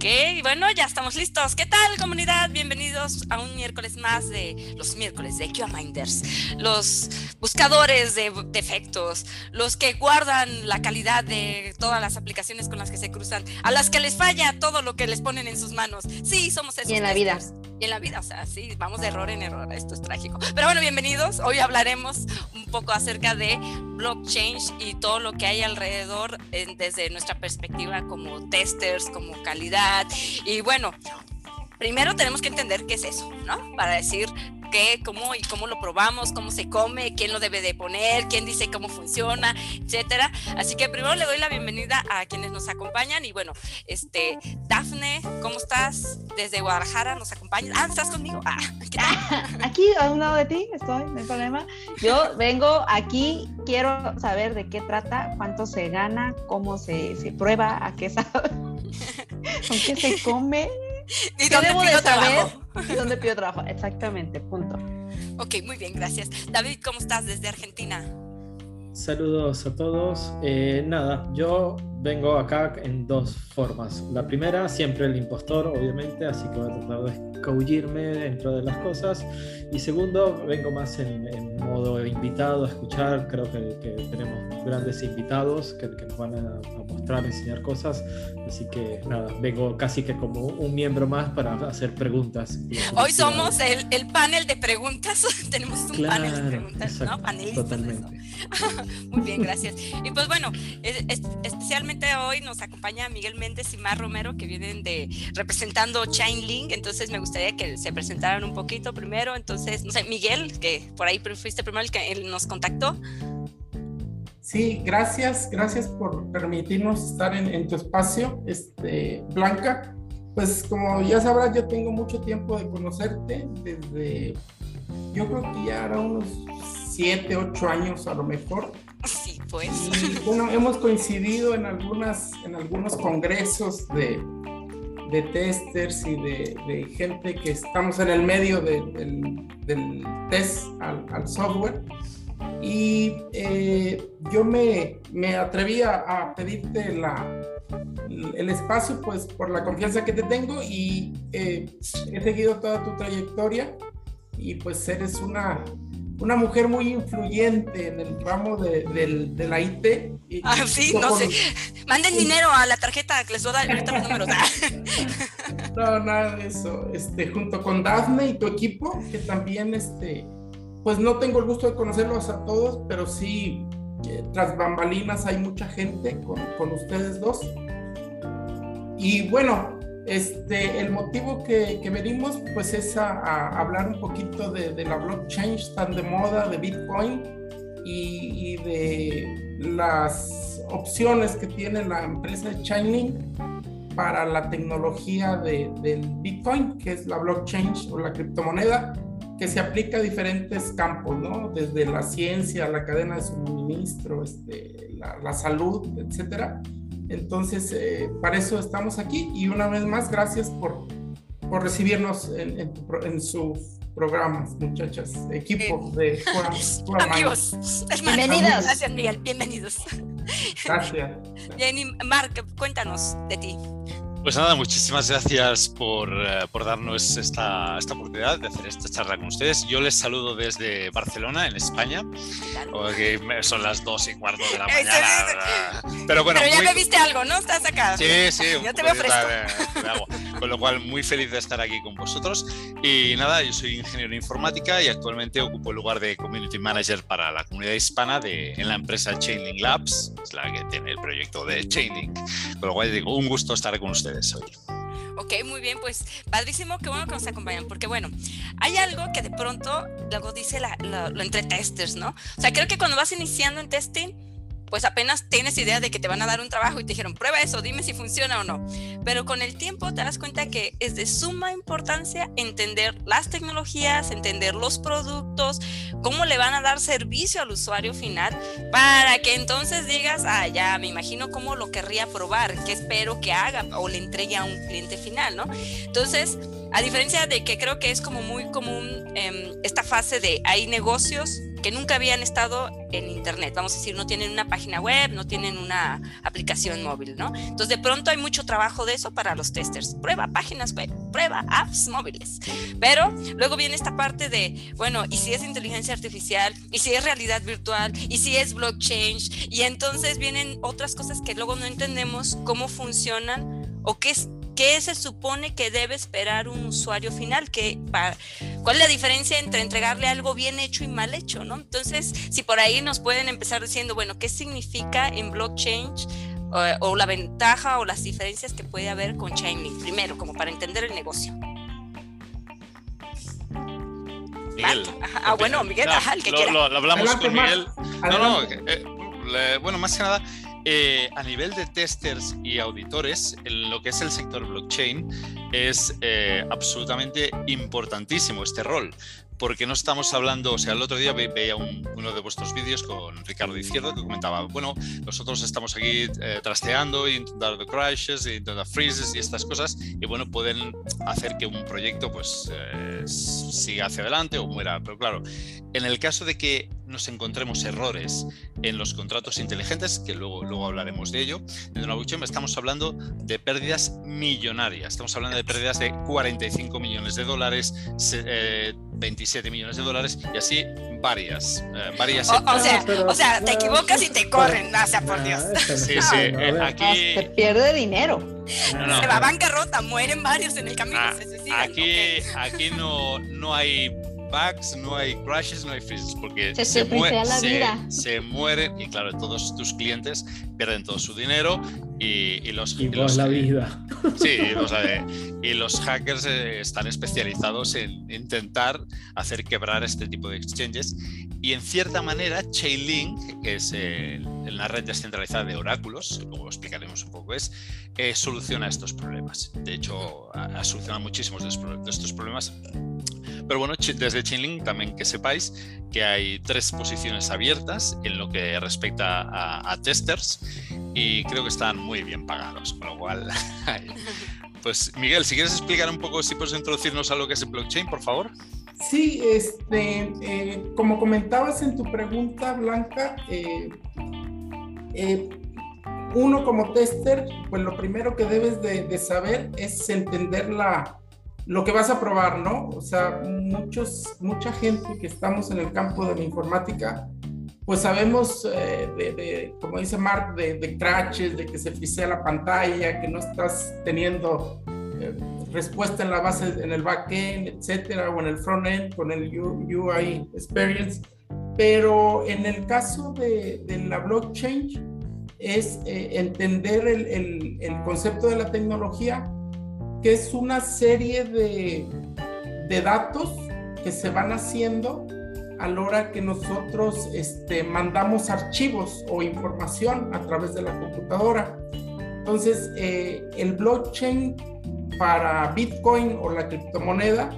Ok, bueno, ya estamos listos. ¿Qué tal, comunidad? Bienvenidos a un miércoles más de los miércoles de QA-Minders, los buscadores de defectos, los que guardan la calidad de todas las aplicaciones con las que se cruzan, a las que les falla todo lo que les ponen en sus manos. Sí, somos esos. Y en la vida. Y en la vida, o sea, sí, vamos de error en error. Esto es trágico. Pero bueno, bienvenidos. Hoy hablaremos un poco acerca de blockchain y todo lo que hay alrededor desde nuestra perspectiva como testers, como calidad. Y bueno, primero tenemos que entender qué es eso, ¿no? Para decir qué, cómo y cómo lo probamos, cómo se come, quién lo debe de poner, quién dice cómo funciona, etcétera. Así que primero le doy la bienvenida a quienes nos acompañan y bueno, este Dafne, ¿cómo estás? Desde Guadalajara nos acompañas. Ah, ¿estás conmigo? Ah, aquí a un lado de ti estoy, no hay problema. Yo vengo aquí, quiero saber de qué trata, cuánto se gana, cómo se, se prueba, a qué sabe, con qué se come. ¿Y dónde pido trabajo? ¿Y dónde pido trabajo? Exactamente, punto. Ok, muy bien, gracias. David, ¿cómo estás desde Argentina? Saludos a todos. Eh, nada, yo vengo acá en dos formas. La primera, siempre el impostor, obviamente, así que voy a tratar de escabullirme dentro de las cosas. Y segundo, vengo más en, modo invitado a escuchar. Creo que, tenemos grandes invitados que, nos van a, mostrar, enseñar cosas. Así que nada, vengo casi que como un miembro más para hacer preguntas. Hoy somos el, panel de preguntas. Tenemos un panel de preguntas, ¿no? Panelistas. Totalmente. Muy bien, gracias. Y pues bueno, especialmente hoy nos acompaña Miguel Méndez y Mar Romero que vienen de representando Chainlink. Entonces me gustaría que se presentaran un poquito primero. Entonces, no sé, Miguel, que por ahí fuiste primero el que nos contactó. Sí, gracias, gracias por permitirnos estar en, tu espacio, este, Blanca. Pues como ya sabrás, yo tengo mucho tiempo de conocerte, desde, yo creo que ya era unos siete, ocho años a lo mejor. Sí, pues. bueno, hemos coincidido en, algunas, en algunos congresos de, de testers y de, gente que estamos en el medio del, del, test al, software. Y eh, yo me, me atreví a, pedirte la, el espacio, pues por la confianza que te tengo y eh, he seguido toda tu trayectoria y pues eres una una mujer muy influyente en el ramo de, de la IT. ah, sí, no sé. Manden dinero a la tarjeta que les voy a dar ahorita los números. no, nada de eso. Este, junto con Dafne y tu equipo, que también, este, pues no tengo el gusto de conocerlos a todos, pero sí, tras bambalinas hay mucha gente con, con ustedes dos. Y bueno, este, el motivo que, que venimos pues es a, hablar un poquito de, de, la blockchain tan de moda, de Bitcoin y, de las opciones que tiene la empresa Chainlink para la tecnología de, del Bitcoin, que es la blockchain o la criptomoneda, que se aplica a diferentes campos, ¿no? Desde la ciencia, la cadena de suministro, este, la, la salud, etcétera entonces, eh, para eso estamos aquí y una vez más, gracias por, por recibirnos en, en, en sus programas, muchachas, equipo de Amigos, bienvenidos. Gracias, Miguel, bienvenidos. Gracias. Jenny, Mark, cuéntanos de ti. Pues nada, muchísimas gracias por, eh, por darnos esta, esta, oportunidad de hacer esta charla con ustedes. Yo les saludo desde Barcelona, en España, son las dos y cuarto de la mañana. Pero bueno, Pero ya me viste algo, ¿no? Estás acá. Sí, sí. Ya te veo fresco. con lo cual, muy feliz de estar aquí con vosotros. Y nada, yo soy ingeniero de informática y actualmente ocupo el lugar de Community Manager para la comunidad hispana de, en la empresa Chainlink Labs, es la que tiene el proyecto de Chainlink. Con lo cual, digo, un gusto estar con ustedes hoy. Ok, muy bien, pues padrísimo, qué bueno que nos acompañan, porque bueno, hay algo que de pronto luego dice lo entre testers, ¿no? O sea, creo que cuando vas iniciando en testing, pues apenas tienes idea de que te van a dar un trabajo y te dijeron, prueba eso, dime si funciona o no. Pero con el tiempo te das cuenta que es de suma importancia entender las tecnologías, entender los productos, cómo le van a dar servicio al usuario final, para que entonces digas, ah, ya me imagino cómo lo querría probar, qué espero que haga o le entregue a un cliente final, ¿no? Entonces, a diferencia de que creo que es como muy común em, esta fase de hay negocios que nunca habían estado en Internet. Vamos a decir, no tienen una página web, no tienen una aplicación móvil, ¿no? Entonces, de pronto hay mucho trabajo de eso para los testers. Prueba páginas web, prueba apps móviles. Pero luego viene esta parte de, bueno, ¿y si es inteligencia artificial? ¿Y si es realidad virtual? ¿Y si es blockchain? Y entonces vienen otras cosas que luego no entendemos cómo funcionan o qué es ¿qué se supone que debe esperar un usuario final? ¿Qué, ¿Cuál es la diferencia entre entregarle algo bien hecho y mal hecho? ¿no? Entonces, si por ahí nos pueden empezar diciendo, bueno, ¿qué significa en blockchain o, la ventaja o las diferencias que puede haber con Chainlink? Primero, como para entender el negocio. Miguel. Ah, bueno, Miguel, ajá, el que quiera. Lo, hablamos con Miguel. No, no, eh, bueno, más que nada, eh, a nivel de testers y auditores, en lo que es el sector blockchain, es eh, absolutamente importantísimo este rol, porque no estamos hablando, o sea, el otro día veía uno de vuestros vídeos con Ricardo Izquierdo que comentaba, bueno, nosotros estamos aquí eh, trasteando, intentando crashes, intentando freezes y estas cosas, y bueno, pueden hacer que un proyecto pues siga hacia adelante o muera, pero claro, en el caso de que nos encontremos errores en los contratos inteligentes, que luego, luego hablaremos de ello, en la blockchain estamos hablando de pérdidas millonarias. Estamos hablando de pérdidas de 45 millones de dólares, 27 eh, millones de dólares y así varias. Eh, varias o, sea, te equivocas y te corren, o sea, por Dios. Sí, sí, eh, aquí... Se pierde dinero. Se va a bancarrota, mueren varios en el camino. Ah, aquí, aquí no, no hay bugs, no hay crashes, no hay freezes, porque se, se, la vida. se, mueren y claro, todos tus clientes pierden todo su dinero y, los... Y, la vida. Sí, y los hackers eh, están especializados en intentar hacer quebrar este tipo de exchanges y en cierta manera Chainlink, que es la red descentralizada de oráculos, luego explicaremos un poco, es, eh, soluciona estos problemas. De hecho, ha, solucionado muchísimos de estos problemas pero bueno, desde Chainlink también que sepáis que hay tres posiciones abiertas en lo que respecta a, testers y creo que están muy bien pagados, con lo cual... pues Miguel, si quieres explicar un poco, si puedes introducirnos a lo que es el blockchain, por favor. Sí, este, eh, como comentabas en tu pregunta, Blanca, eh, eh, uno como tester, pues lo primero que debes de saber es entender la, lo que vas a probar, ¿no? O sea, muchos, mucha gente que estamos en el campo de la informática, pues sabemos eh, de, como dice Mark, de, de, crashes, de que se fisea la pantalla, que no estás teniendo eh, respuesta en la base, en el backend, etcétera, o en el frontend con el UI experience. Pero en el caso de, de la blockchain, es eh, entender el, el, el concepto de la tecnología que es una serie de, datos que se van haciendo a la hora que nosotros este, mandamos archivos o información a través de la computadora. Entonces, eh, el blockchain para Bitcoin o la criptomoneda,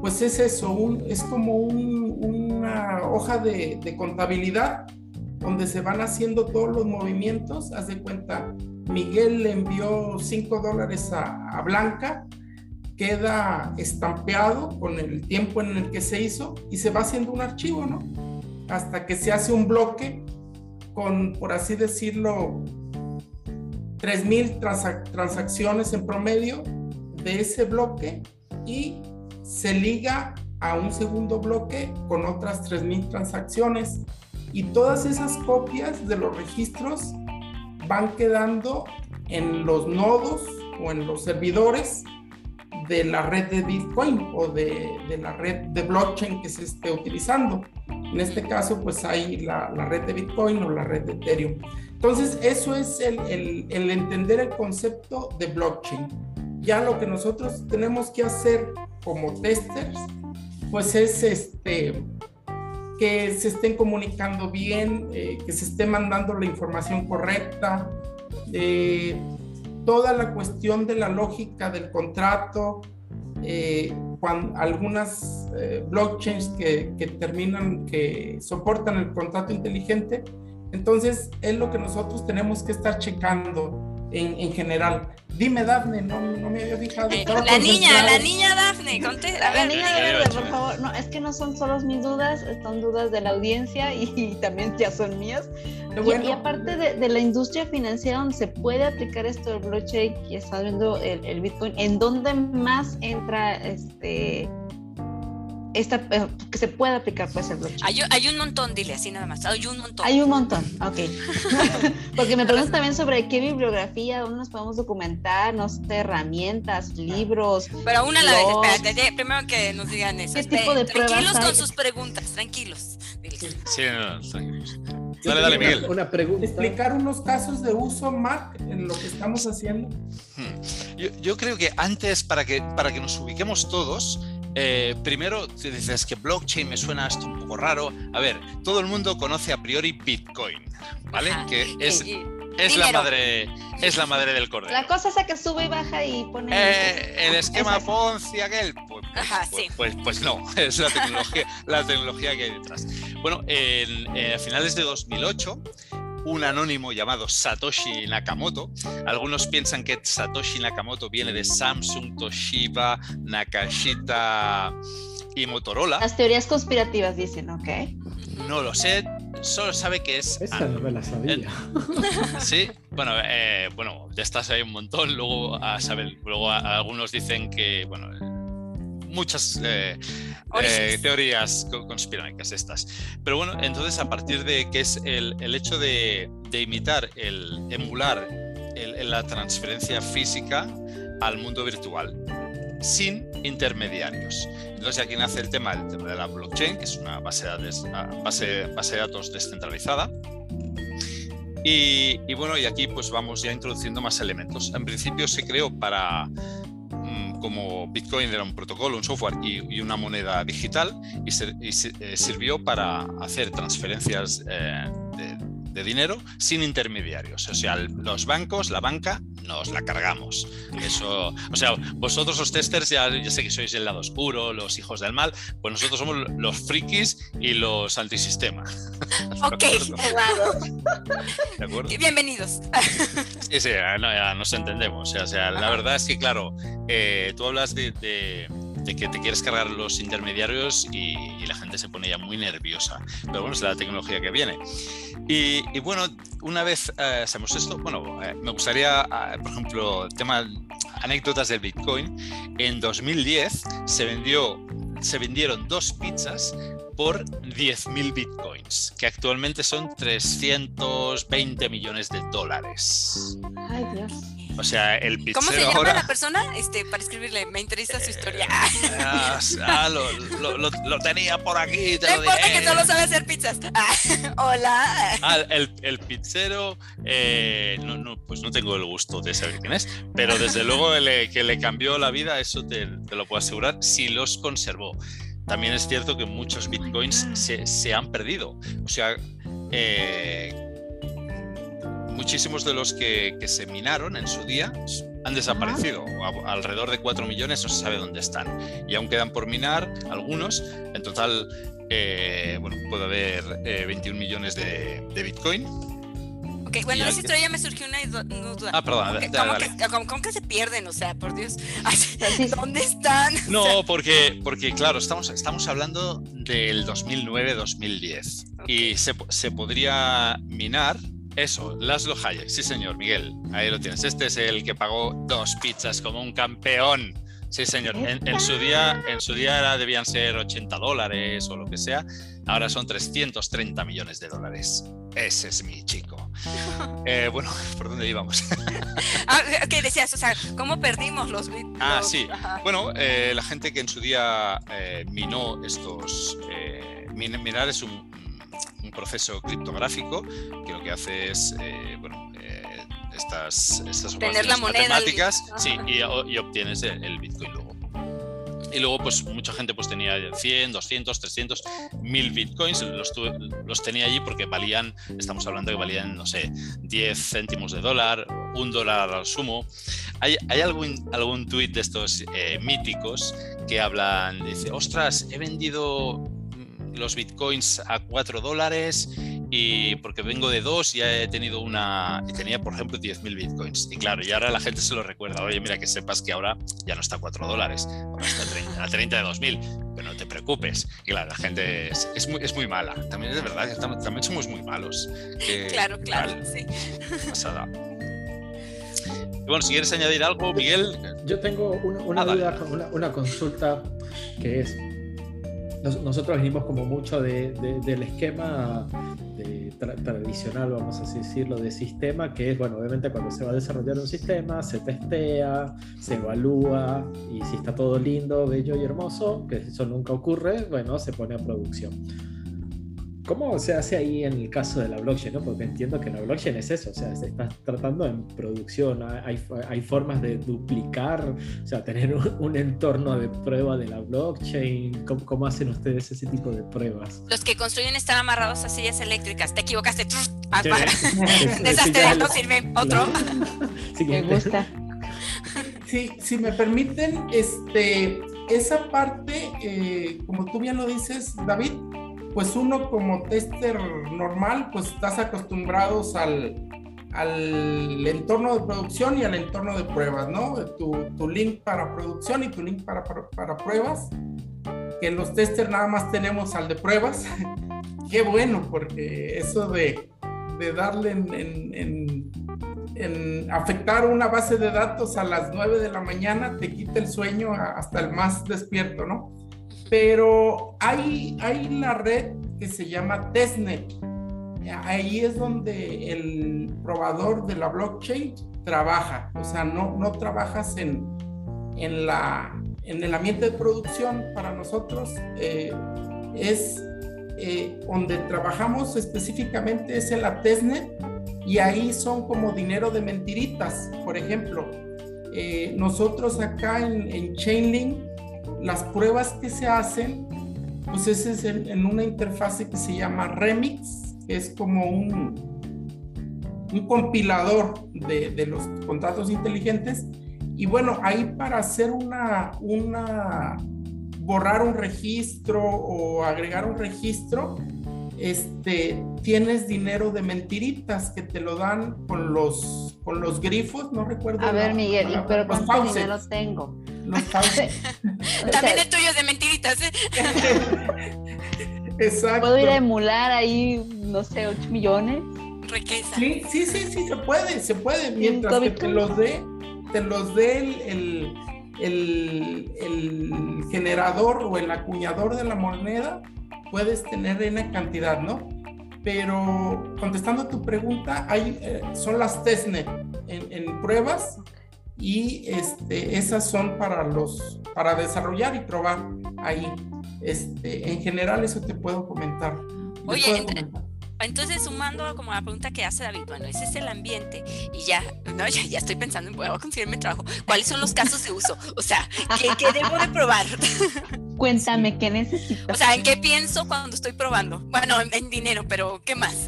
pues es eso, es como una hoja de, de, contabilidad donde se van haciendo todos los movimientos. Haz de cuenta, Miguel le envió 5 dólares a, Blanca, queda estampeado con el tiempo en el que se hizo y se va haciendo un archivo, ¿no? Hasta que se hace un bloque con, por así decirlo, 3.000 transacciones en promedio de ese bloque y se liga a un segundo bloque con otras 3.000 transacciones y todas esas copias de los registros van quedando en los nodos o en los servidores de la red de Bitcoin o de, la red de blockchain que se esté utilizando. En este caso, pues hay la, red de Bitcoin o la red de Ethereum. Entonces, eso es el, el, entender el concepto de blockchain. Ya lo que nosotros tenemos que hacer como testers, pues es este, que se estén comunicando bien, eh, que se esté mandando la información correcta, eh, toda la cuestión de la lógica del contrato, eh, cuando algunas blockchains que, que, terminan, que soportan el contrato inteligente, entonces es lo que nosotros tenemos que estar checando, en, en general. Dime, Dafne, no, no me había fijado. Eh, la niña, la niña Dafne, conté. A La niña de verde, por favor. No, es que no son solo mis dudas, son dudas de la audiencia y, y también ya son mías. Qué Y- bueno. Y, aparte de, de la industria financiera donde se puede aplicar esto del blockchain y está viendo el, el Bitcoin, ¿en dónde más entra este esta eh, que se puede aplicar pues el blockchain? hay, hay un montón, dile así nada más. Hay un montón. Hay un montón, ok. Porque me preguntan también sobre qué bibliografía, dónde nos podemos documentar, no sé, herramientas, libros. Pero una a la vez, espérate, primero que nos digan eso. ¿Qué Espera, tipo de tranquilos pruebas con sus preguntas, tranquilos. Sí, no, no, tranquilos. Dale, dale, Miguel. Una pregunta. Explicar unos casos de uso, Mark, en lo que estamos haciendo. Hmm. Yo, yo creo que antes, para que, para que nos ubiquemos todos, eh, primero te dices que blockchain me suena esto un poco raro. A ver, todo el mundo conoce a priori Bitcoin, ¿vale? Ajá. Que es, Y- y- es la madre, es la madre del cordero. La cosa esa que sube y baja y pone. Eh, el esquema Exacto. Ponzi aquel, pues, pues- Ajá, pues- sí. pues- pues no, es la tecnología, la tecnología que hay detrás. Bueno, en, eh, a finales de 2008, un anónimo llamado Satoshi Nakamoto, algunos piensan que Satoshi Nakamoto viene de Samsung, Toshiba, Nakashita y Motorola. Las teorías conspirativas dicen, ok. No lo sé, solo sabe que es Esa no me la sabía. Sí, bueno, eh, bueno, de estas hay un montón. Luego, a saber, luego a- algunos dicen que, bueno, eh, muchas eh, eh, teorías co- conspiranoicas estas. Pero bueno, entonces a partir de que es el, el hecho de, de imitar, el emular el- la transferencia física al mundo virtual sin intermediarios. Entonces aquí nace el tema, el tema de la blockchain, que es una base de, datos- base, base de datos descentralizada. Y, y bueno, y aquí pues vamos ya introduciendo más elementos. En principio se creó para, como Bitcoin era un protocolo, un software y, una moneda digital, y, y eh, sirvió para hacer transferencias eh, de, de dinero sin intermediarios. O sea, los bancos, la banca, nos la cargamos. Eso, o sea, vosotros los testers ya, ya sé que sois el lado oscuro, los hijos del mal, pues nosotros somos los frikis y los antisistema. Ok, ¿De acuerdo? bienvenidos. Sí, sí, no, ya nos entendemos. O sea, o sea, la verdad es que, claro, eh, tú hablas de, de- de que te quieres cargar los intermediarios y, y la gente se pone ya muy nerviosa. Pero bueno, es la tecnología que viene. Y, y bueno, una vez eh, hacemos esto, bueno, eh, me gustaría, ah, por ejemplo, tema anécdotas del Bitcoin. En 2010 se vendió, se vendieron dos pizzas por 10.000 bitcoins, que actualmente son 320 millones de dólares. Ay, Dios. O sea, el pizzero ¿Cómo se llama ahora... la persona? Este, para escribirle, me interesa su historia. Ah, ah, lo, lo- lo- lo tenía por aquí, te No importa diré. que solo sabe hacer pizzas. Ah, hola. Ah, el, el pizzero, eh, no, no, pues no tengo el gusto de saber quién es, pero desde luego le- que le cambió la vida, eso te, te lo puedo asegurar, si los conservó. También es cierto que muchos bitcoins se, se han perdido. O sea, eh, muchísimos de los que, que se minaron en su día han desaparecido. A- alrededor de 4 millones no se sabe dónde están. Y aún quedan por minar algunos. En total, eh, bueno, puede haber eh, 21 millones de, de bitcoin. Ok, bueno, esa historia ya me surgió una du- una duda. Ah, perdón, ¿Cómo dale, que- ¿Cómo, dale. que, cómo- cómo que se pierden? O sea, por Dios. ¿Dónde están? No, porque, porque claro, estamos, estamos hablando del 2009-2010 y se, se podría minar eso, Laszlo Hayek, sí señor, Miguel, ahí lo tienes. Este es el que pagó dos pizzas como un campeón. Sí, señor. En, en su día, en su día era- debían ser 80 dólares o lo que sea. Ahora son 330 millones de dólares. Ese es mi chico. Eh, bueno, ¿por dónde íbamos? Ah, ok, decías, o sea, ¿cómo perdimos los bit? Ah, sí. Bueno, eh, la gente que en su día eh, minó estos. min- minar es un, un proceso criptográfico que lo que hace es. eh, bueno, eh, estas, estas Tener la moneda, matemáticas sí, y, obtienes el, el Bitcoin luego. Y luego, pues mucha gente pues tenía 100, 200, 300, 1000 bitcoins. Los, tuve- los tenía allí porque valían, estamos hablando que valían, no sé, 10 céntimos de dólar, un dólar al sumo. Hay, hay algún, algún tuit de estos eh, míticos que hablan, dice, ostras, he vendido los bitcoins a 4 dólares y porque vengo de dos y he tenido una, y tenía por ejemplo 10.000 bitcoins. Y claro, y ahora la gente se lo recuerda, oye, mira que sepas que ahora ya no está a 4 dólares, ahora está a 30, a 30 de 2.000, pero no te preocupes. Y claro, la gente es, es, muy, es muy mala, también es verdad, también somos muy malos. claro, claro, sí. Pasada. Y bueno, si quieres añadir algo, Miguel. Yo tengo una, una Ah, duda, una, una consulta que es, nos- nosotros venimos como mucho de- de- del esquema de tra- tradicional, vamos así decirlo, de sistema, que es, bueno, obviamente cuando se va a desarrollar un sistema, se testea, se evalúa, y si está todo lindo, bello y hermoso, que eso nunca ocurre, bueno, se pone a producción. ¿Cómo se hace ahí en el caso de la blockchain? no? Porque entiendo que la blockchain es eso, o sea, se está tratando en producción, hay, hay formas de duplicar, o sea, tener un, un entorno de prueba de la blockchain. ¿Cómo, ¿Cómo, hacen ustedes ese tipo de pruebas? Los que construyen están amarrados a sillas eléctricas, te equivocaste. Sí. Desastre, ya- no sirve. Otro. Me Siguiente. gusta. Sí, si me permiten, este, esa parte, eh, como tú bien lo dices, David, pues uno como tester normal, pues estás acostumbrados al, al entorno de producción y al entorno de pruebas, ¿no? Tu, link para producción y tu link para, para, pruebas, que los testers nada más tenemos al de pruebas. Qué bueno, porque eso de, de darle en, en, en en afectar una base de datos a las 9 de la mañana te quita el sueño hasta el más despierto, ¿no? Pero hay, hay la red que se llama testnet. Ahí es donde el probador de la blockchain trabaja. O sea, no, no trabajas en, en, la, en el ambiente de producción para nosotros. Eh, es eh, donde trabajamos específicamente es en la testnet y ahí son como dinero de mentiritas. Por ejemplo, eh, nosotros acá en, en, Chainlink, las pruebas que se hacen, pues ese es en, en una interfase que se llama Remix, que es como un, un compilador de, de, los contratos inteligentes. Y bueno, ahí para hacer una, una, borrar un registro o agregar un registro, este, tienes dinero de mentiritas que te lo dan con los, con los grifos, no recuerdo. A ver, Miguel, la, pero ¿cuánto faucets, dinero tengo? Los. También el tuyo es de mentiritas, ¿eh? Exacto. ¿Puedo ir a emular ahí, no sé, 8 millones? Riqueza. Sí, sí, sí, sí, se puede, se puede. Mientras que te los dé, te los dé el, el, el, el generador o el acuñador de la moneda, puedes tener en cantidad, ¿no? Pero contestando a tu pregunta, hay, eh, son las testnet en, en, pruebas y este, esas son para los para desarrollar y probar ahí. Este, en general eso te puedo comentar. Oye, puedo entre, comentar. entonces sumando como la pregunta que hace David, bueno, ese es el ambiente y ya, no, ya, ya estoy pensando en voy a conseguirme trabajo. ¿Cuáles son los casos de uso? O sea, ¿qué, qué debo de probar? Cuéntame, ¿qué necesitas? O sea, ¿en qué pienso cuando estoy probando? Bueno, en, en dinero, pero ¿qué más?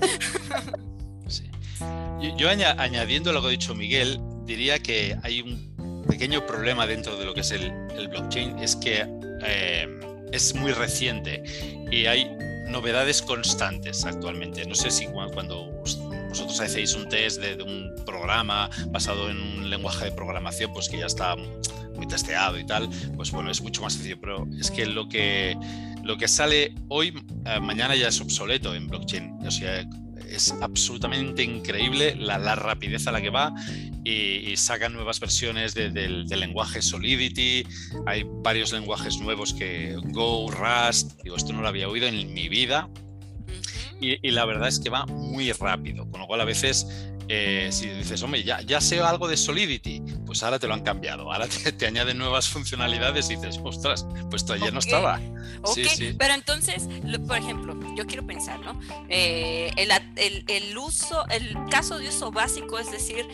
Sí. Yo, yo aña, añadiendo lo que ha dicho Miguel, diría que hay un pequeño problema dentro de lo que es el, blockchain, es que eh, es muy reciente y hay novedades constantes actualmente. No sé si cuando vosotros hacéis un test de, un programa basado en un lenguaje de programación, pues que ya está muy testeado y tal, pues bueno, es mucho más sencillo, pero es que lo que, lo que sale hoy, eh, mañana ya es obsoleto en blockchain. Es absolutamente increíble la, la, rapidez a la que va y, y sacan nuevas versiones de, del, del, lenguaje Solidity. Hay varios lenguajes nuevos que Go, Rust, digo, esto no lo había oído en mi vida. Y, y la verdad es que va muy rápido, con lo cual a veces eh, si dices, hombre, ya, ya sé algo de Solidity, pues ahora te lo han cambiado, ahora te, te añaden nuevas funcionalidades y dices, ostras, pues todavía okay. no estaba. Ok, sí, sí. pero entonces, por ejemplo, yo quiero pensar, ¿no? Eh, el, el, el, uso, el caso de uso básico, es decir,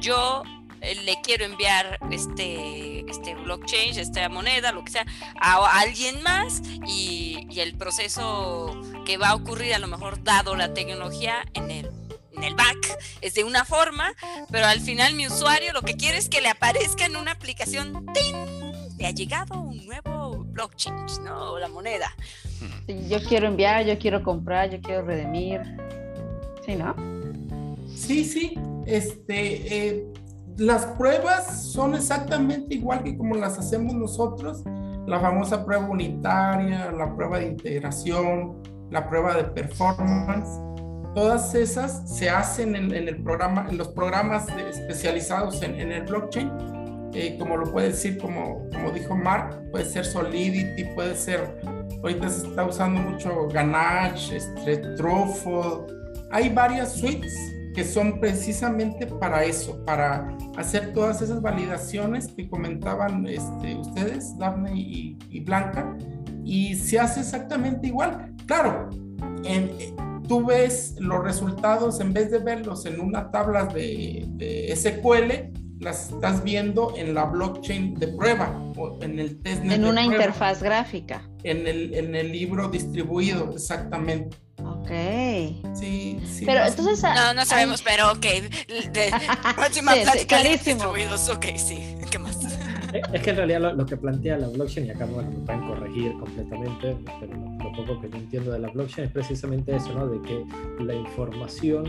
yo eh, le quiero enviar este, este blockchain, esta moneda, lo que sea, a alguien más y, y el proceso que va a ocurrir a lo mejor dado la tecnología en el en el back es de una forma, pero al final mi usuario lo que quiere es que le aparezca en una aplicación ¡ting! le ha llegado un nuevo blockchain, ¿no? La moneda. Sí, yo quiero enviar, yo quiero comprar, yo quiero redimir. Sí, ¿no? Sí, sí. Este, eh, las pruebas son exactamente igual que como las hacemos nosotros. La famosa prueba unitaria, la prueba de integración, la prueba de performance. Todas esas se hacen en, el programa, en los programas especializados en, el blockchain. Eh, como lo puede decir, como, como dijo Mark, puede ser Solidity, puede ser, ahorita se está usando mucho Ganache, este, Truffle. Hay varias suites que son precisamente para eso, para hacer todas esas validaciones que comentaban este, ustedes, Daphne y, Blanca, y se hace exactamente igual. Claro, en, tú ves los resultados, en vez de verlos en una tabla de, de SQL, las estás viendo en la blockchain de prueba o en el test. En una interfaz gráfica. En el, en el libro distribuido, exactamente. Ok. Sí, sí. Pero entonces. No, no sabemos, pero ok. De, próxima plática distribuidos. Ok, sí. ¿Qué más? Es que en realidad lo, que plantea la blockchain, y acá bueno, me pueden corregir completamente, pero lo, poco que yo entiendo de la blockchain es precisamente eso, ¿no? De que la información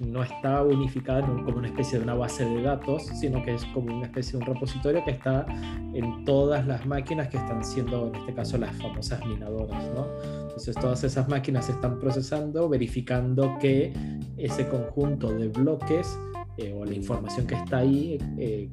no está unificada como una especie de una base de datos, sino que es como una especie de un repositorio que está en todas las máquinas que están siendo, en este caso, las famosas minadoras, ¿no? Entonces todas esas máquinas están procesando, verificando que ese conjunto de bloques eh, o la información que está ahí eh,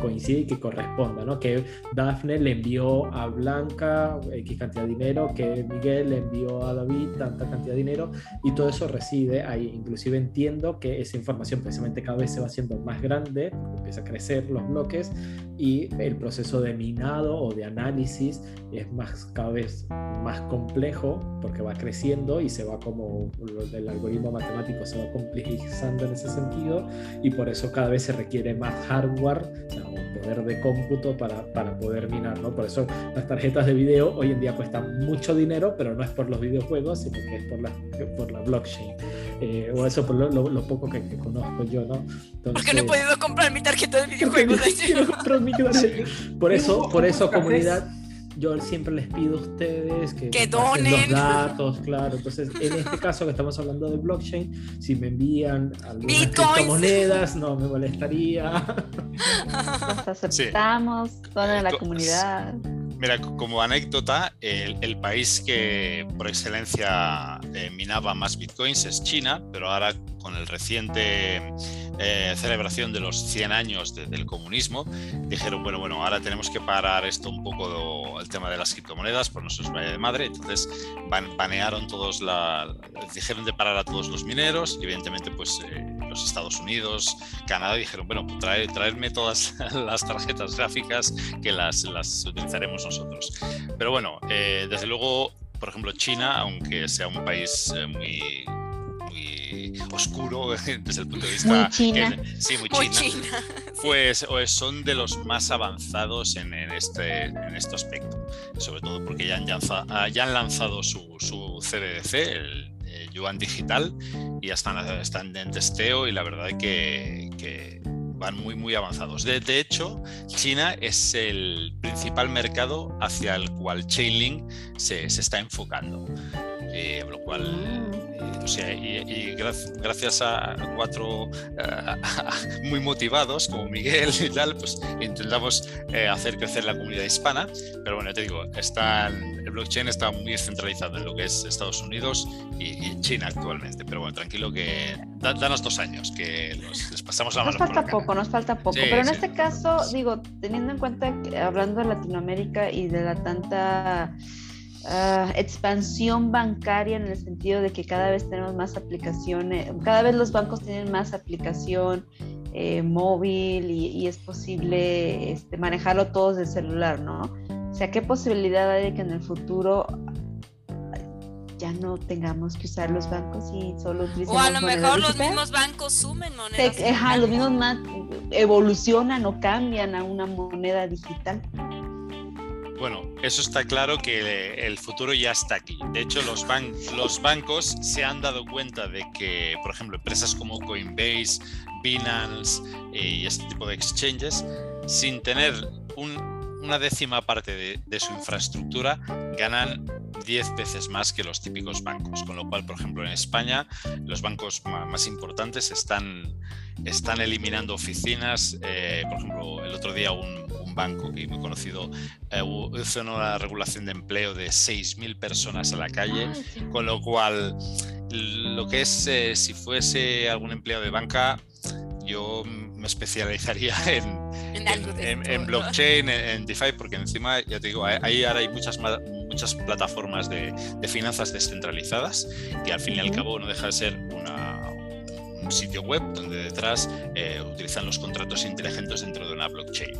coincide y que corresponda, ¿no? Que Dafne le envió a Blanca X cantidad de dinero, que Miguel le envió a David tanta cantidad de dinero y todo eso reside ahí. Inclusive entiendo que esa información precisamente cada vez se va haciendo más grande, empieza a crecer los bloques y el proceso de minado o de análisis es más cada vez más complejo porque va creciendo y se va como el algoritmo matemático se va complejizando en ese sentido y por eso cada vez se requiere más hardware, o, poder de cómputo para, para, poder minar, ¿no? Por eso las tarjetas de video hoy en día cuestan mucho dinero, pero no es por los videojuegos, sino que es por la, por la blockchain. Eh, o eso por lo, lo, poco que, conozco yo, ¿no? porque no he podido comprar mi tarjeta de videojuegos. por eso, por eso comunidad yo siempre les pido a ustedes que, que donen los datos, claro. Entonces, en este caso que estamos hablando de blockchain, si me envían algunas criptomonedas, no me molestaría. Nos aceptamos, toda la comunidad. Mira, como anécdota, el, país que por excelencia eh, minaba más bitcoins es China, pero ahora con el reciente eh, celebración de los 100 años del comunismo, dijeron, bueno, bueno, ahora tenemos que parar esto un poco, el tema de las criptomonedas, por no se vaya de madre, entonces banearon todos dijeron de parar a todos los mineros, y evidentemente pues eh, los Estados Unidos, Canadá dijeron, bueno, pues traerme todas las tarjetas gráficas que las, las utilizaremos nosotros. Pero bueno, eh, desde luego, por ejemplo, China, aunque sea un país eh, muy oscuro desde el punto de vista China. sí, muy, China, Pues, pues, son de los más avanzados en, este, en este aspecto, sobre todo porque ya han, lanzado, ya han lanzado su, su CBDC, el, Yuan Digital, y ya están, están en testeo y la verdad que, que van muy, muy avanzados. De, de, hecho, China es el principal mercado hacia el cual Chainlink se, se está enfocando, eh, lo cual mm y, gracias a cuatro eh, muy motivados como Miguel y tal, pues intentamos eh, hacer crecer la comunidad hispana. Pero bueno, te digo, está, el blockchain está muy centralizado en lo que es Estados Unidos y, en China actualmente. Pero bueno, tranquilo que danos dos años, que les pasamos la mano. Nos falta poco, nos falta poco. pero en este caso, digo, teniendo en cuenta que hablando de Latinoamérica y de la tanta Ah, expansión bancaria en el sentido de que cada vez tenemos más aplicaciones, cada vez los bancos tienen más aplicación eh, móvil y, es posible este, manejarlo todos del celular, ¿no? O sea, ¿qué posibilidad hay de que en el futuro ya no tengamos que usar los bancos y solo O a lo mejor los mismos bancos sumen monedas. los mismos evolucionan o cambian a una moneda digital. Bueno, eso está claro que el futuro ya está aquí. De hecho, los, bancos se han dado cuenta de que, por ejemplo, empresas como Coinbase, Binance eh, y este tipo de exchanges, sin tener una décima parte de, su infraestructura, ganan 10 veces más que los típicos bancos. Con lo cual, por ejemplo, en España, los bancos más importantes están, están eliminando oficinas. Eh, por ejemplo, el otro día un, banco que muy conocido eh, hizo una regulación de empleo de 6.000 personas a la calle, con lo cual lo que es eh, si fuese algún empleado de banca, yo me especializaría en, en, blockchain, en, DeFi, porque encima, ya te digo, ahí ahora hay muchas, muchas plataformas de, finanzas descentralizadas que al fin y al cabo no deja de ser un sitio web donde detrás eh, utilizan los contratos inteligentes dentro de una blockchain.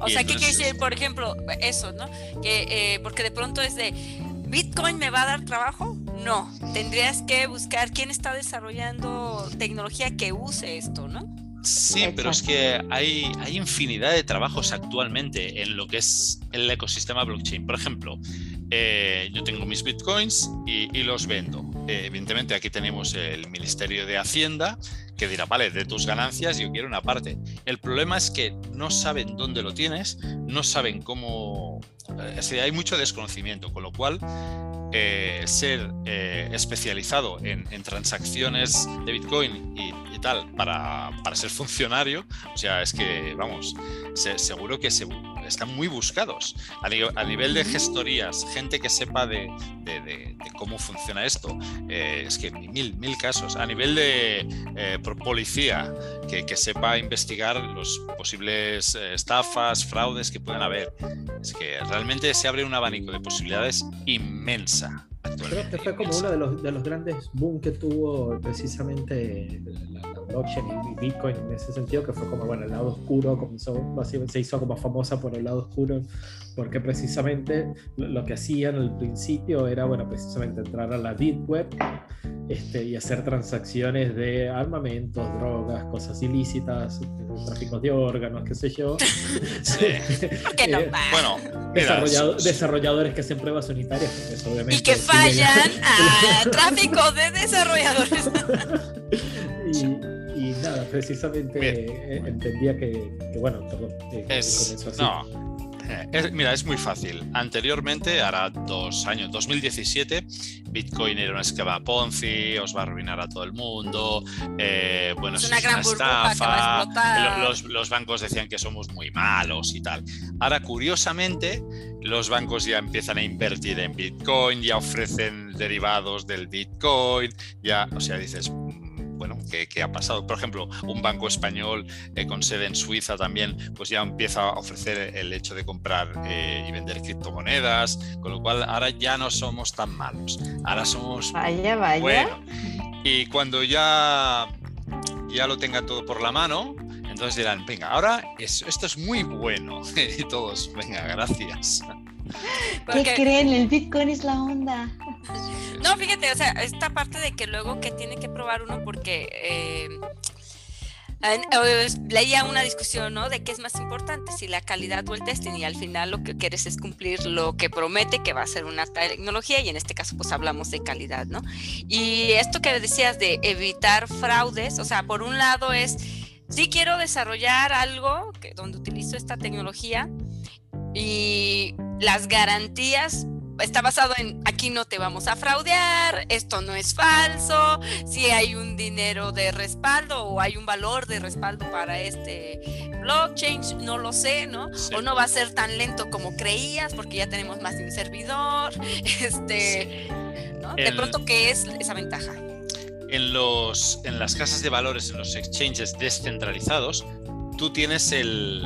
O sea, ¿qué quiere decir, por ejemplo, eso, ¿no? Que, eh, porque de pronto es de, ¿Bitcoin me va a dar trabajo? No, tendrías que buscar quién está desarrollando tecnología que use esto, ¿no? Sí, pero es que hay, hay infinidad de trabajos actualmente en lo que es el ecosistema blockchain. Por ejemplo, eh, yo tengo mis bitcoins y, los vendo. Eh, evidentemente aquí tenemos el Ministerio de Hacienda que dirá, vale, de tus ganancias yo quiero una parte. El problema es que no saben dónde lo tienes, no saben cómo... Eh, hay mucho desconocimiento, con lo cual ser especializado en, transacciones de Bitcoin y, tal para, para, ser funcionario, o sea, es que, vamos, seguro que están muy buscados. A, nivel de gestorías, gente que sepa de, cómo funciona esto, eh, es que mil, mil casos. A nivel de eh, policía, que, sepa investigar los posibles eh, estafas, fraudes que puedan haber. Es que realmente se abre un abanico de posibilidades Creo que fue como uno de los, de los grandes boom que tuvo precisamente la, blockchain y Bitcoin en ese sentido, que fue como, bueno, el lado oscuro, comenzó, se hizo como famosa por el lado oscuro, porque precisamente lo que hacían al principio era, bueno, precisamente entrar a la Deep Web este, y hacer transacciones de armamentos, drogas, cosas ilícitas, tráfico de órganos, qué sé yo. Sí. Eh, bueno, desarrolladores que hacen pruebas unitarias, pues, obviamente. Y que fallan a tráfico de desarrolladores. y, precisamente eh, entendía que, bueno, perdón, eh, es, No mira, es muy fácil. Anteriormente, hará dos años, 2017, Bitcoin era una escama Ponzi, os va a arruinar a todo el mundo. Eh, bueno, es una, gran estafa. Los, los, bancos decían que somos muy malos y tal. Ahora, curiosamente, los bancos ya empiezan a invertir en Bitcoin, ya ofrecen derivados del Bitcoin, ya, o sea, dices, bueno, que, ha pasado. Por ejemplo, un banco español eh, con sede en Suiza también, pues ya empieza a ofrecer el hecho de comprar eh, y vender criptomonedas, con lo cual ahora ya no somos tan malos. Ahora somos vaya, vaya. bueno. Y cuando ya, ya lo tenga todo por la mano, entonces dirán, venga, ahora esto es muy bueno. y todos, venga, gracias. ¿Qué creen? El Bitcoin es la onda. No, fíjate, o sea, esta parte de que luego que tiene que probar uno porque eh, leía una discusión, ¿no? De qué es más importante, si la calidad o el testing, y al final lo que quieres es cumplir lo que promete que va a ser una tecnología, y en este caso pues hablamos de calidad, ¿no? Y esto que decías de evitar fraudes, o sea, por un lado es, sí quiero desarrollar algo que, donde utilizo esta tecnología y las garantías está basado en aquí no te vamos a fraudear, esto no es falso, si hay un dinero de respaldo o hay un valor de respaldo para este blockchain, no lo sé, ¿no? O no va a ser tan lento como creías porque ya tenemos más de un servidor, este, ¿no? De pronto, ¿qué es esa ventaja? En, los, en las casas de valores, en los exchanges descentralizados, tú tienes el,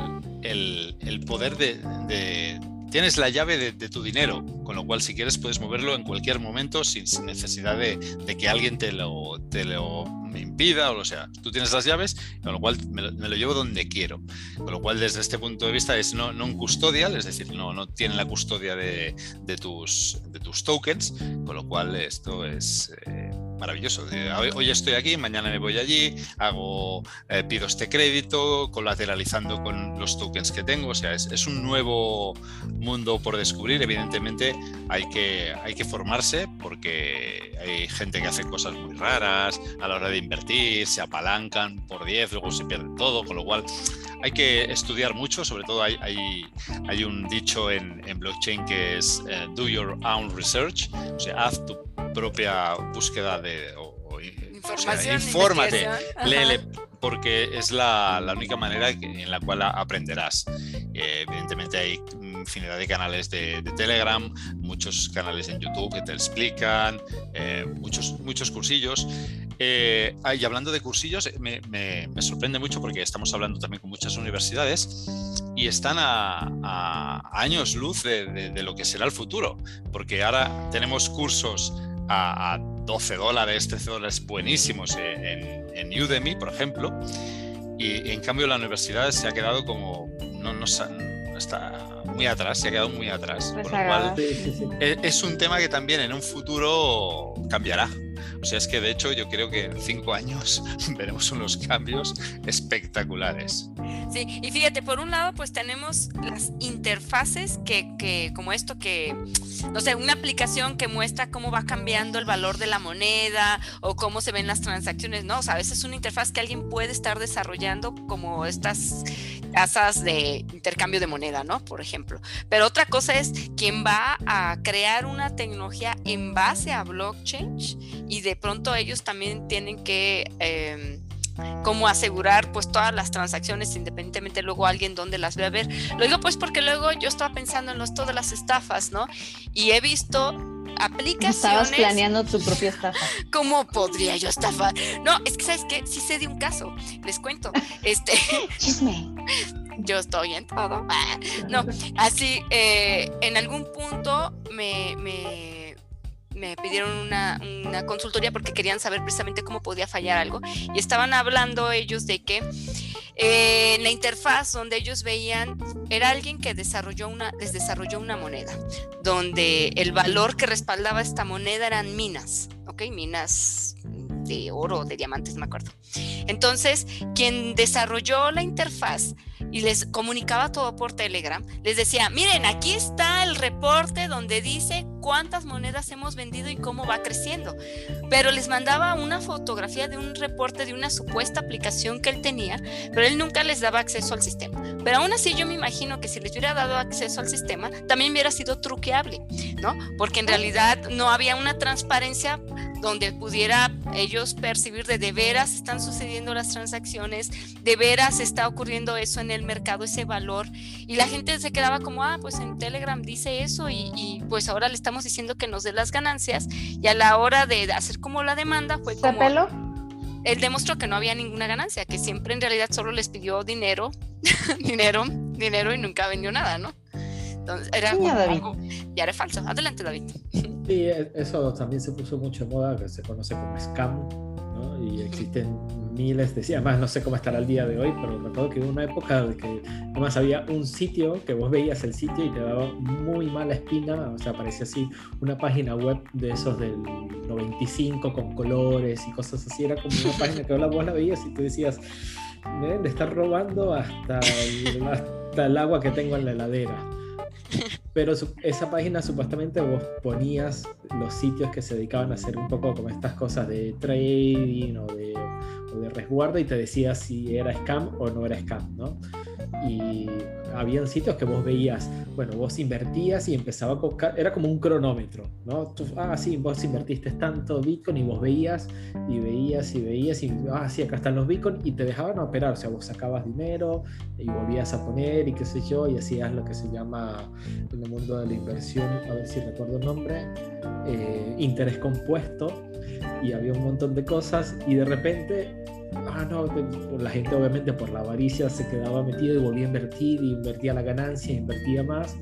poder de tienes la llave de, tu dinero, con lo cual si quieres puedes moverlo en cualquier momento sin, necesidad de, que alguien te lo, te lo impida o lo sea. Tú tienes las llaves, con lo cual me lo, llevo donde quiero. Con lo cual desde este punto de vista es no, no un custodial, es decir, no, no tiene la custodia de, tus, de tus tokens, con lo cual esto es... Eh, maravilloso. Hoy estoy aquí, mañana me voy allí, hago, eh, pido este crédito, colateralizando con los tokens que tengo. O sea, es, un nuevo mundo por descubrir. Evidentemente hay que, hay que formarse porque hay gente que hace cosas muy raras a la hora de invertir, se apalancan por 10, luego se pierde todo, con lo cual hay que estudiar mucho, sobre todo hay, hay, un dicho en, blockchain que es eh, do your own research, o sea, haz tu propia búsqueda de... Información, infórmate, léele, porque es la, la, única manera en la cual aprenderás. Eh, evidentemente hay infinidad de canales de, Telegram, muchos canales en YouTube que te explican, eh, muchos, muchos cursillos. Eh, y hablando de cursillos, me, me, sorprende mucho porque estamos hablando también con muchas universidades y están a, a años luz de, de, lo que será el futuro, porque ahora tenemos cursos a, 12 dólares, 13 dólares buenísimos en, en, Udemy, por ejemplo, y en cambio la universidad se ha quedado como, no, no, está muy atrás, se ha quedado muy atrás. Con lo cual, e, es un tema que también en un futuro cambiará. O sea, es que de hecho yo creo que en cinco años veremos unos cambios espectaculares. Sí, y fíjate, por un lado, pues tenemos las interfaces que, que, como esto que, no sé, una aplicación que muestra cómo va cambiando el valor de la moneda o cómo se ven las transacciones, ¿no? O sea, a veces es una interfaz que alguien puede estar desarrollando como estas casas de intercambio de moneda, ¿no? Por ejemplo. Pero otra cosa es quien va a crear una tecnología en base a blockchain y de pronto ellos también tienen que... Eh, como asegurar pues todas las transacciones independientemente luego alguien donde las ve a ver. Lo digo pues porque luego yo estaba pensando en los, todas las estafas, ¿no? Y he visto aplicaciones. Estabas planeando tu propia estafa. ¿Cómo podría yo estafar? No, es que sabes qué, sí sé de un caso, les cuento. Este. Chisme. Yo estoy en todo. No, así, eh, en algún punto me, me me pidieron una, una, consultoría porque querían saber precisamente cómo podía fallar algo y estaban hablando ellos de que eh, la interfaz donde ellos veían era alguien que desarrolló una, les desarrolló una moneda donde el valor que respaldaba esta moneda eran minas, ¿ok? Minas de oro, de diamantes, no me acuerdo. Entonces, quien desarrolló la interfaz y les comunicaba todo por Telegram, les decía, miren, aquí está el reporte donde dice cuántas monedas hemos vendido y cómo va creciendo. Pero les mandaba una fotografía de un reporte de una supuesta aplicación que él tenía, pero él nunca les daba acceso al sistema. Pero aún así yo me imagino que si les hubiera dado acceso al sistema, también hubiera sido truqueable, ¿no? Porque en realidad no había una transparencia donde pudiera ellos percibir de de veras están sucediendo las transacciones, de veras está ocurriendo eso en el mercado, ese valor. Y la gente se quedaba como, ah, pues en Telegram dice eso y, pues ahora le estamos diciendo que nos dé las ganancias. Y a la hora de hacer como la demanda fue como... Pelo? Él demostró que no había ninguna ganancia, que siempre en realidad solo les pidió dinero, dinero, dinero y nunca vendió nada, ¿no? Entonces era algo, ya era falso. Adelante, David. Sí, eso también se puso mucho en moda, que se conoce como scam, ¿no? Y existen miles de... Además, no sé cómo estará el día de hoy, pero recuerdo que hubo una época de que además había un sitio que vos veías el sitio y te daba muy mala espina, o sea, parecía así una página web de esos del 95 con colores y cosas así, era como una página que vos la veías y tú decías, de estar robando hasta hasta el agua que tengo en la heladera. Pero esa página supuestamente vos ponías los sitios que se dedicaban a hacer un poco como estas cosas de trading o de, o de resguardo y te decía si era scam o no era scam, ¿no? Y habían sitios que vos veías, bueno, vos invertías y empezaba a buscar, era como un cronómetro, ¿no? ah, sí, vos invertiste tanto Bitcoin y vos veías y veías y veías y, ah, sí, acá están los Bitcoin y te dejaban operar, o sea, vos sacabas dinero y volvías a poner y qué sé yo, y hacías lo que se llama en el mundo de la inversión, a ver si recuerdo el nombre, eh, interés compuesto y había un montón de cosas y de repente ah, no, la gente obviamente por la avaricia se quedaba metida y volvía a invertir y invertía la ganancia, invertía más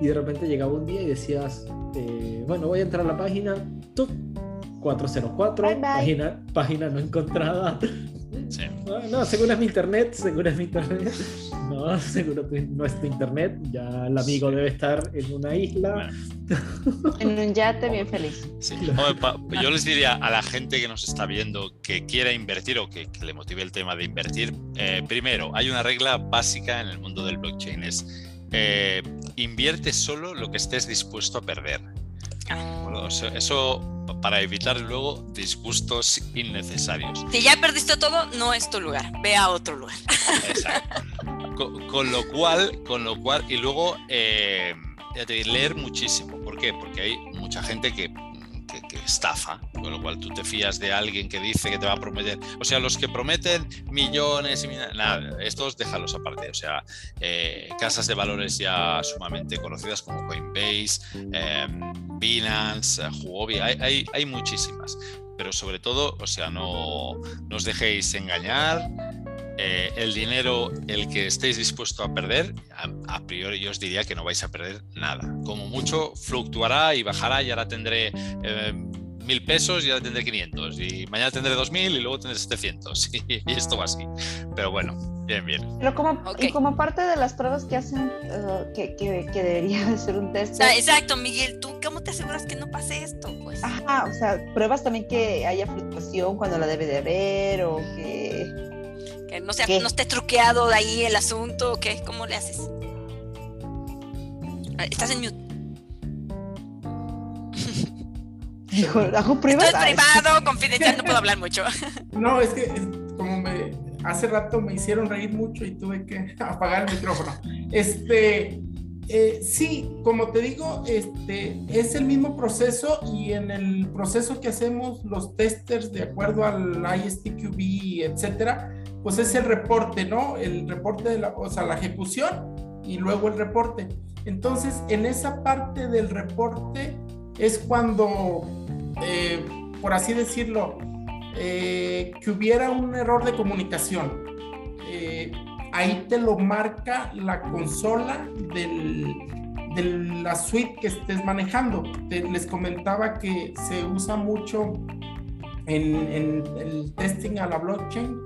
y de repente llegaba un día y decías, eh, bueno, voy a entrar a la página, 404, Página, página no encontrada. Sí. No, no, según es mi internet, según es mi internet. No, seguro que no es tu internet. Ya el amigo debe estar en una isla. En un yate bien feliz. Sí. Hombre, pa- yo les diría a la gente que nos está viendo que quiera invertir o que, que le motive el tema de invertir, eh, primero, hay una regla básica en el mundo del blockchain, es eh, invierte solo lo que estés dispuesto a perder. Bueno, eso para evitar luego disgustos innecesarios. Si ya perdiste todo, no es tu lugar. Ve a otro lugar. Exacto. Con, con lo cual, con lo cual, y luego eh, leer muchísimo. ¿Por qué? Porque hay mucha gente que estafa, con lo cual tú te fías de alguien que dice que te va a prometer. O sea, los que prometen millones y millones, nada, estos déjalos aparte. O sea, eh, casas de valores ya sumamente conocidas como Coinbase, eh, Binance, eh, Huobi, hay, hay, hay muchísimas. Pero sobre todo, o sea, no, no os dejéis engañar, eh, el dinero, el que estéis dispuesto a perder, a, a priori yo os diría que no vais a perder nada. Como mucho fluctuará y bajará y ahora tendré eh, mil pesos y ahora tendré 500 y mañana tendré 2000 y luego tendré 700 y, y esto va así. Pero bueno, bien, bien. Pero como, y como parte de las pruebas que hacen, eh, que, que, que debería de ser un test. O sea, exacto, Miguel, ¿tú cómo te aseguras que no pase esto? Pues Ajá, o sea, pruebas también que haya fluctuación cuando la debe de haber o que... que no, sea, ¿Qué? no esté truqueado de ahí el asunto, ¿o qué? ¿Cómo le haces? Ah, Estás en mute. Dijo, hago Esto pruebas. es privado, confidencial, no puedo hablar mucho. No, es que es como me hace rato me hicieron reír mucho y tuve que apagar el micrófono. Este, eh, sí, como te digo, este es el mismo proceso y en el proceso que hacemos los testers de acuerdo al ISTQB, etcétera, pues es el reporte, ¿no? El reporte de la, o sea, la ejecución y luego el reporte. Entonces, en esa parte del reporte es cuando, eh, por así decirlo, eh, que hubiera un error de comunicación. Eh, ahí te lo marca la consola de la suite que estés manejando. Les comentaba que se usa mucho en, el testing a la blockchain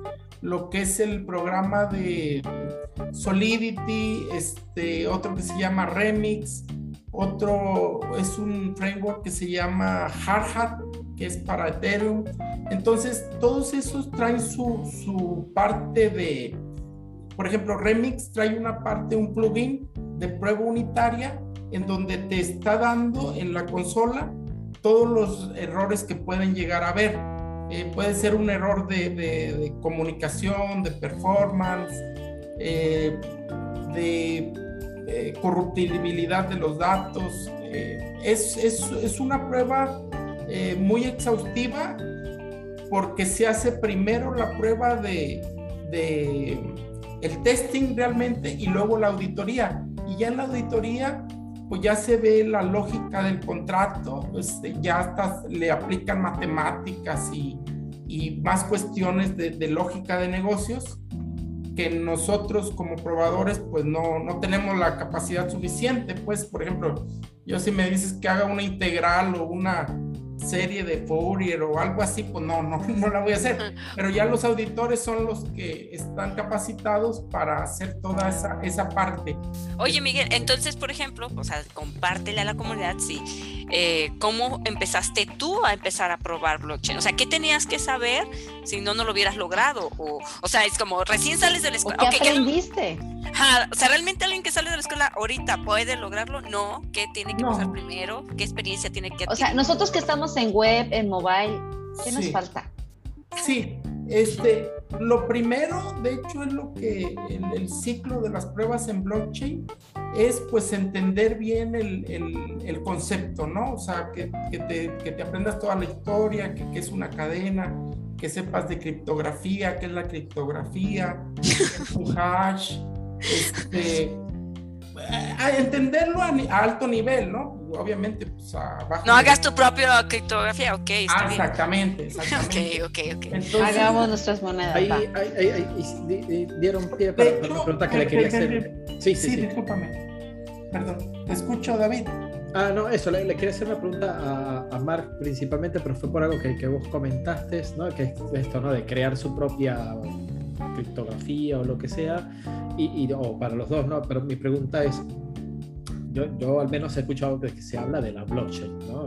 lo que es el programa de Solidity, este, otro que se llama Remix, otro es un framework que se llama Hardhat, que es para Ethereum. Entonces, todos esos traen su parte de, por ejemplo, Remix trae una parte, un plugin de prueba unitaria en donde te está dando en la consola todos los errores que pueden llegar a haber. Eh, puede ser un error de, de- de comunicación, de performance, eh, de eh, corruptibilidad de los datos. Eh, es, es- es una prueba muy exhaustiva porque se hace primero la prueba de, de el testing realmente y luego la auditoría. Y ya en la auditoría pues ya se ve la lógica del contrato, pues ya hasta le aplican matemáticas y, y más cuestiones de, de lógica de negocios que nosotros como probadores pues no, no tenemos la capacidad suficiente. Pues, por ejemplo, yo si me dices que haga una integral o una serie de Fourier o algo así, pues no, no, no la voy a hacer. Pero ya los auditores son los que están capacitados para hacer toda esa, esa parte. Oye, Miguel, entonces, por ejemplo, o sea, compártele a la comunidad, sí, eh, cómo empezaste tú a empezar a probar blockchain. O sea, ¿qué tenías que saber si no, no lo hubieras logrado? O, o sea, es como recién sales de la ¿O escuela. qué Ok, ¿qué no- aprendiste? Ajá, o sea, ¿realmente alguien que sale de la escuela ahorita puede lograrlo? No. ¿Qué tiene que No. pasar primero? ¿Qué experiencia tiene que O sea, nosotros que estamos en web, en mobile, ¿qué nos falta? Sí, este, lo primero, de hecho, es lo que el, el ciclo de las pruebas en blockchain es pues entender bien el, el- el concepto, ¿no? O sea, que, que te, que te aprendas toda la historia, que, que es una cadena, que sepas de criptografía, qué es la criptografía, qué es un hash, este, a entenderlo a, alto nivel, ¿no? Obviamente, pues a bajo No hagas nivel. tu propia criptografía, ok, está Ah, exactamente, exactamente. Ok, ok, ok. Entonces, Hagamos nuestras monedas. Ahí, ahí, ahí, dieron pie para, una pregunta que le quería hacer. Sí, sí, Sí, sí. discúlpame. Perdón. Te escucho, David. Ah, no, eso, le, quería hacer una pregunta a, a, Mark principalmente, pero fue por algo que, que, vos comentaste, ¿no? Que es esto, ¿no? De crear su propia criptografía o lo que sea, y, y o para los dos, ¿no? Pero mi pregunta es, yo, yo, al menos he escuchado que se habla de la blockchain, ¿no?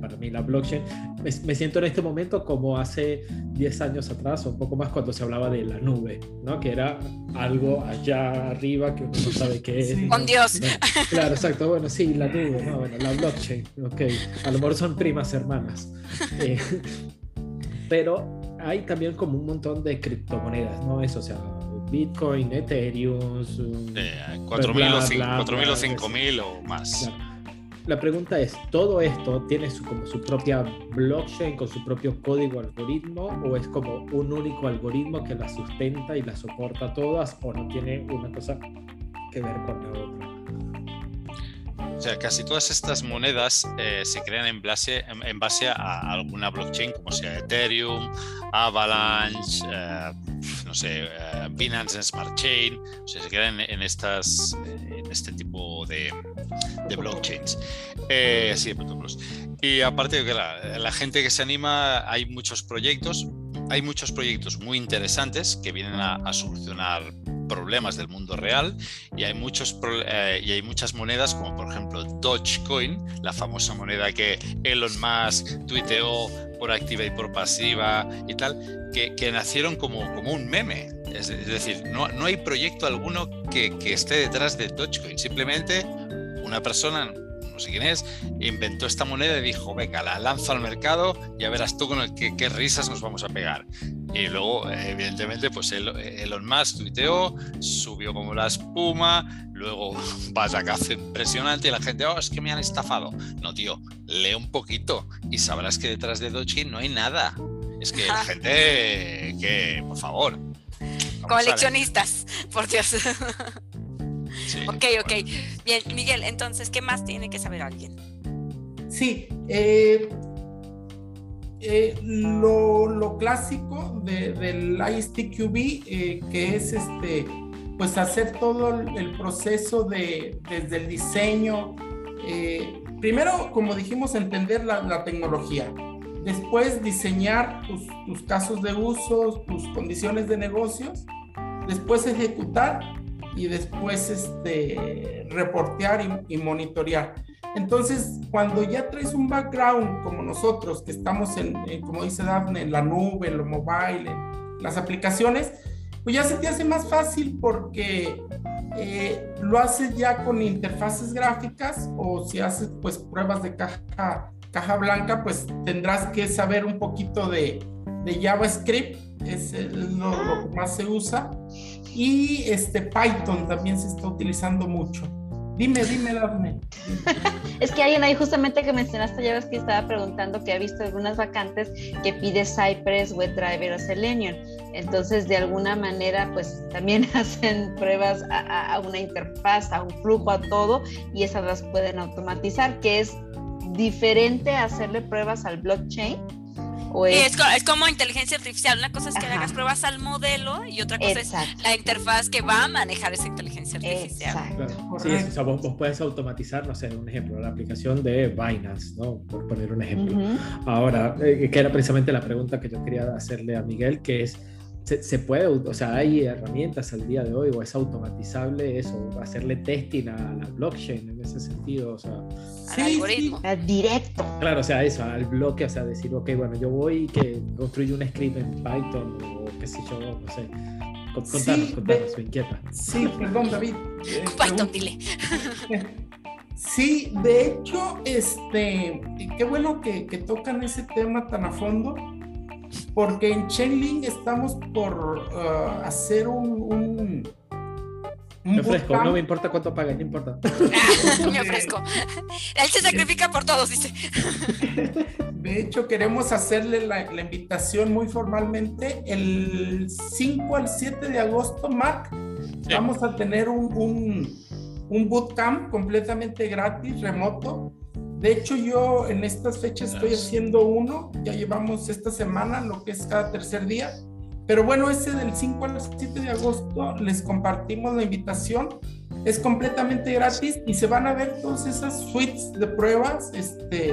para mí la blockchain, me, siento en este momento como hace 10 años atrás o un poco más cuando se hablaba de la nube, ¿no? Que era algo allá arriba que uno no sabe qué es. Con Dios. claro, exacto. Bueno, sí, la nube, ¿no? Bueno, la blockchain, ok. A lo mejor son primas hermanas. Eh, pero hay también como un montón de criptomonedas, ¿no? Eso, o sea, Bitcoin, Ethereum, eh, 4.000 o 5.000 o más. La pregunta es, ¿todo esto tiene su, como su propia blockchain con su propio código algoritmo o es como un único algoritmo que la sustenta y la soporta todas o no tiene una cosa que ver con la otra? O sea, casi todas estas monedas eh, se crean en base, en, base a alguna blockchain, como sea Ethereum, Avalanche, eh, no sé, uh, Binance Smart Chain, o sea, se crean en, estas, en este tipo de, de blockchains. Eh, sí, protocolos. Y aparte de que la, gente que se anima, hay muchos proyectos, hay muchos proyectos muy interesantes que vienen a solucionar problemas del mundo real y hay, muchos, eh, y hay muchas monedas como por ejemplo Dogecoin, la famosa moneda que Elon Musk tuiteó por activa y por pasiva y tal, que, que nacieron como, como un meme. Es, decir, no, no, hay proyecto alguno que, que esté detrás de Dogecoin, simplemente una persona no sé quién es, inventó esta moneda y dijo, venga, la lanzo al mercado, ya verás tú con el que, qué risas nos vamos a pegar. Y luego, evidentemente, pues Elon Musk tuiteó, subió como la espuma, luego caza impresionante y la gente, oh, es que me han estafado. No, tío, lee un poquito y sabrás que detrás de Dogecoin no hay nada. Es que la gente, que, por favor. Coleccionistas, por Dios. Ok, ok. Bien, Miguel, entonces, ¿qué más tiene que saber alguien? Sí, eh, eh, lo, clásico del ISTQB, eh, que es este, pues hacer todo el, proceso de, desde el diseño. primero, como dijimos, entender la, tecnología. Después, diseñar tus, tus casos de uso, tus condiciones de negocios. Después, ejecutar y después este, reportear y, monitorear. Entonces, cuando ya traes un background como nosotros, que estamos en, como dice Daphne, en la nube, en lo mobile, en las aplicaciones, pues ya se te hace más fácil porque eh, lo haces ya con interfaces gráficas o si haces pues pruebas de caja, caja blanca, pues tendrás que saber un poquito de, de JavaScript, es lo, lo que más se usa y este Python también se está utilizando mucho. Dime, dime, Daphne. es que alguien ahí justamente que mencionaste, que estaba preguntando que ha visto algunas vacantes que pide Cypress, WebDriver o Selenium. Entonces, de alguna manera, pues también hacen pruebas a, a, una interfaz, a un flujo, a todo, y esas las pueden automatizar, que es diferente a hacerle pruebas al blockchain es... como inteligencia artificial. Una cosa es que le hagas pruebas al modelo y otra cosa es la interfaz que va a manejar esa inteligencia artificial. Sí, o sea, vos, puedes automatizar, no sé, un ejemplo, la aplicación de Binance, ¿no? Por poner un ejemplo. Ahora, eh, que era precisamente la pregunta que yo quería hacerle a Miguel, que es se, puede, o sea, hay herramientas al día de hoy o es automatizable eso, hacerle testing a la blockchain en ese sentido, o sea, al algoritmo. Directo. Claro, o sea, eso, al bloque, o sea, decir, ok, bueno, yo voy y que construyo un script en Python o qué sé yo, no sé. Contanos, contanos, me inquieta. Sí, perdón, David. Eh, Python, dile. Sí, de hecho, este, qué bueno que, que tocan ese tema tan a fondo porque en Chainlink estamos por uh, hacer un, un, me ofrezco, no me importa cuánto paguen, no importa. me ofrezco. Él se sacrifica por todos, dice. De hecho, queremos hacerle la, la, invitación muy formalmente. El 5 al 7 de agosto, Mark, vamos a tener un, un, un bootcamp completamente gratis, remoto, de hecho, yo en estas fechas estoy haciendo uno, ya llevamos esta semana, lo que es cada tercer día. Pero bueno, ese del 5 al 7 de agosto les compartimos la invitación. Es completamente gratis y se van a ver todas esas suites de pruebas, este,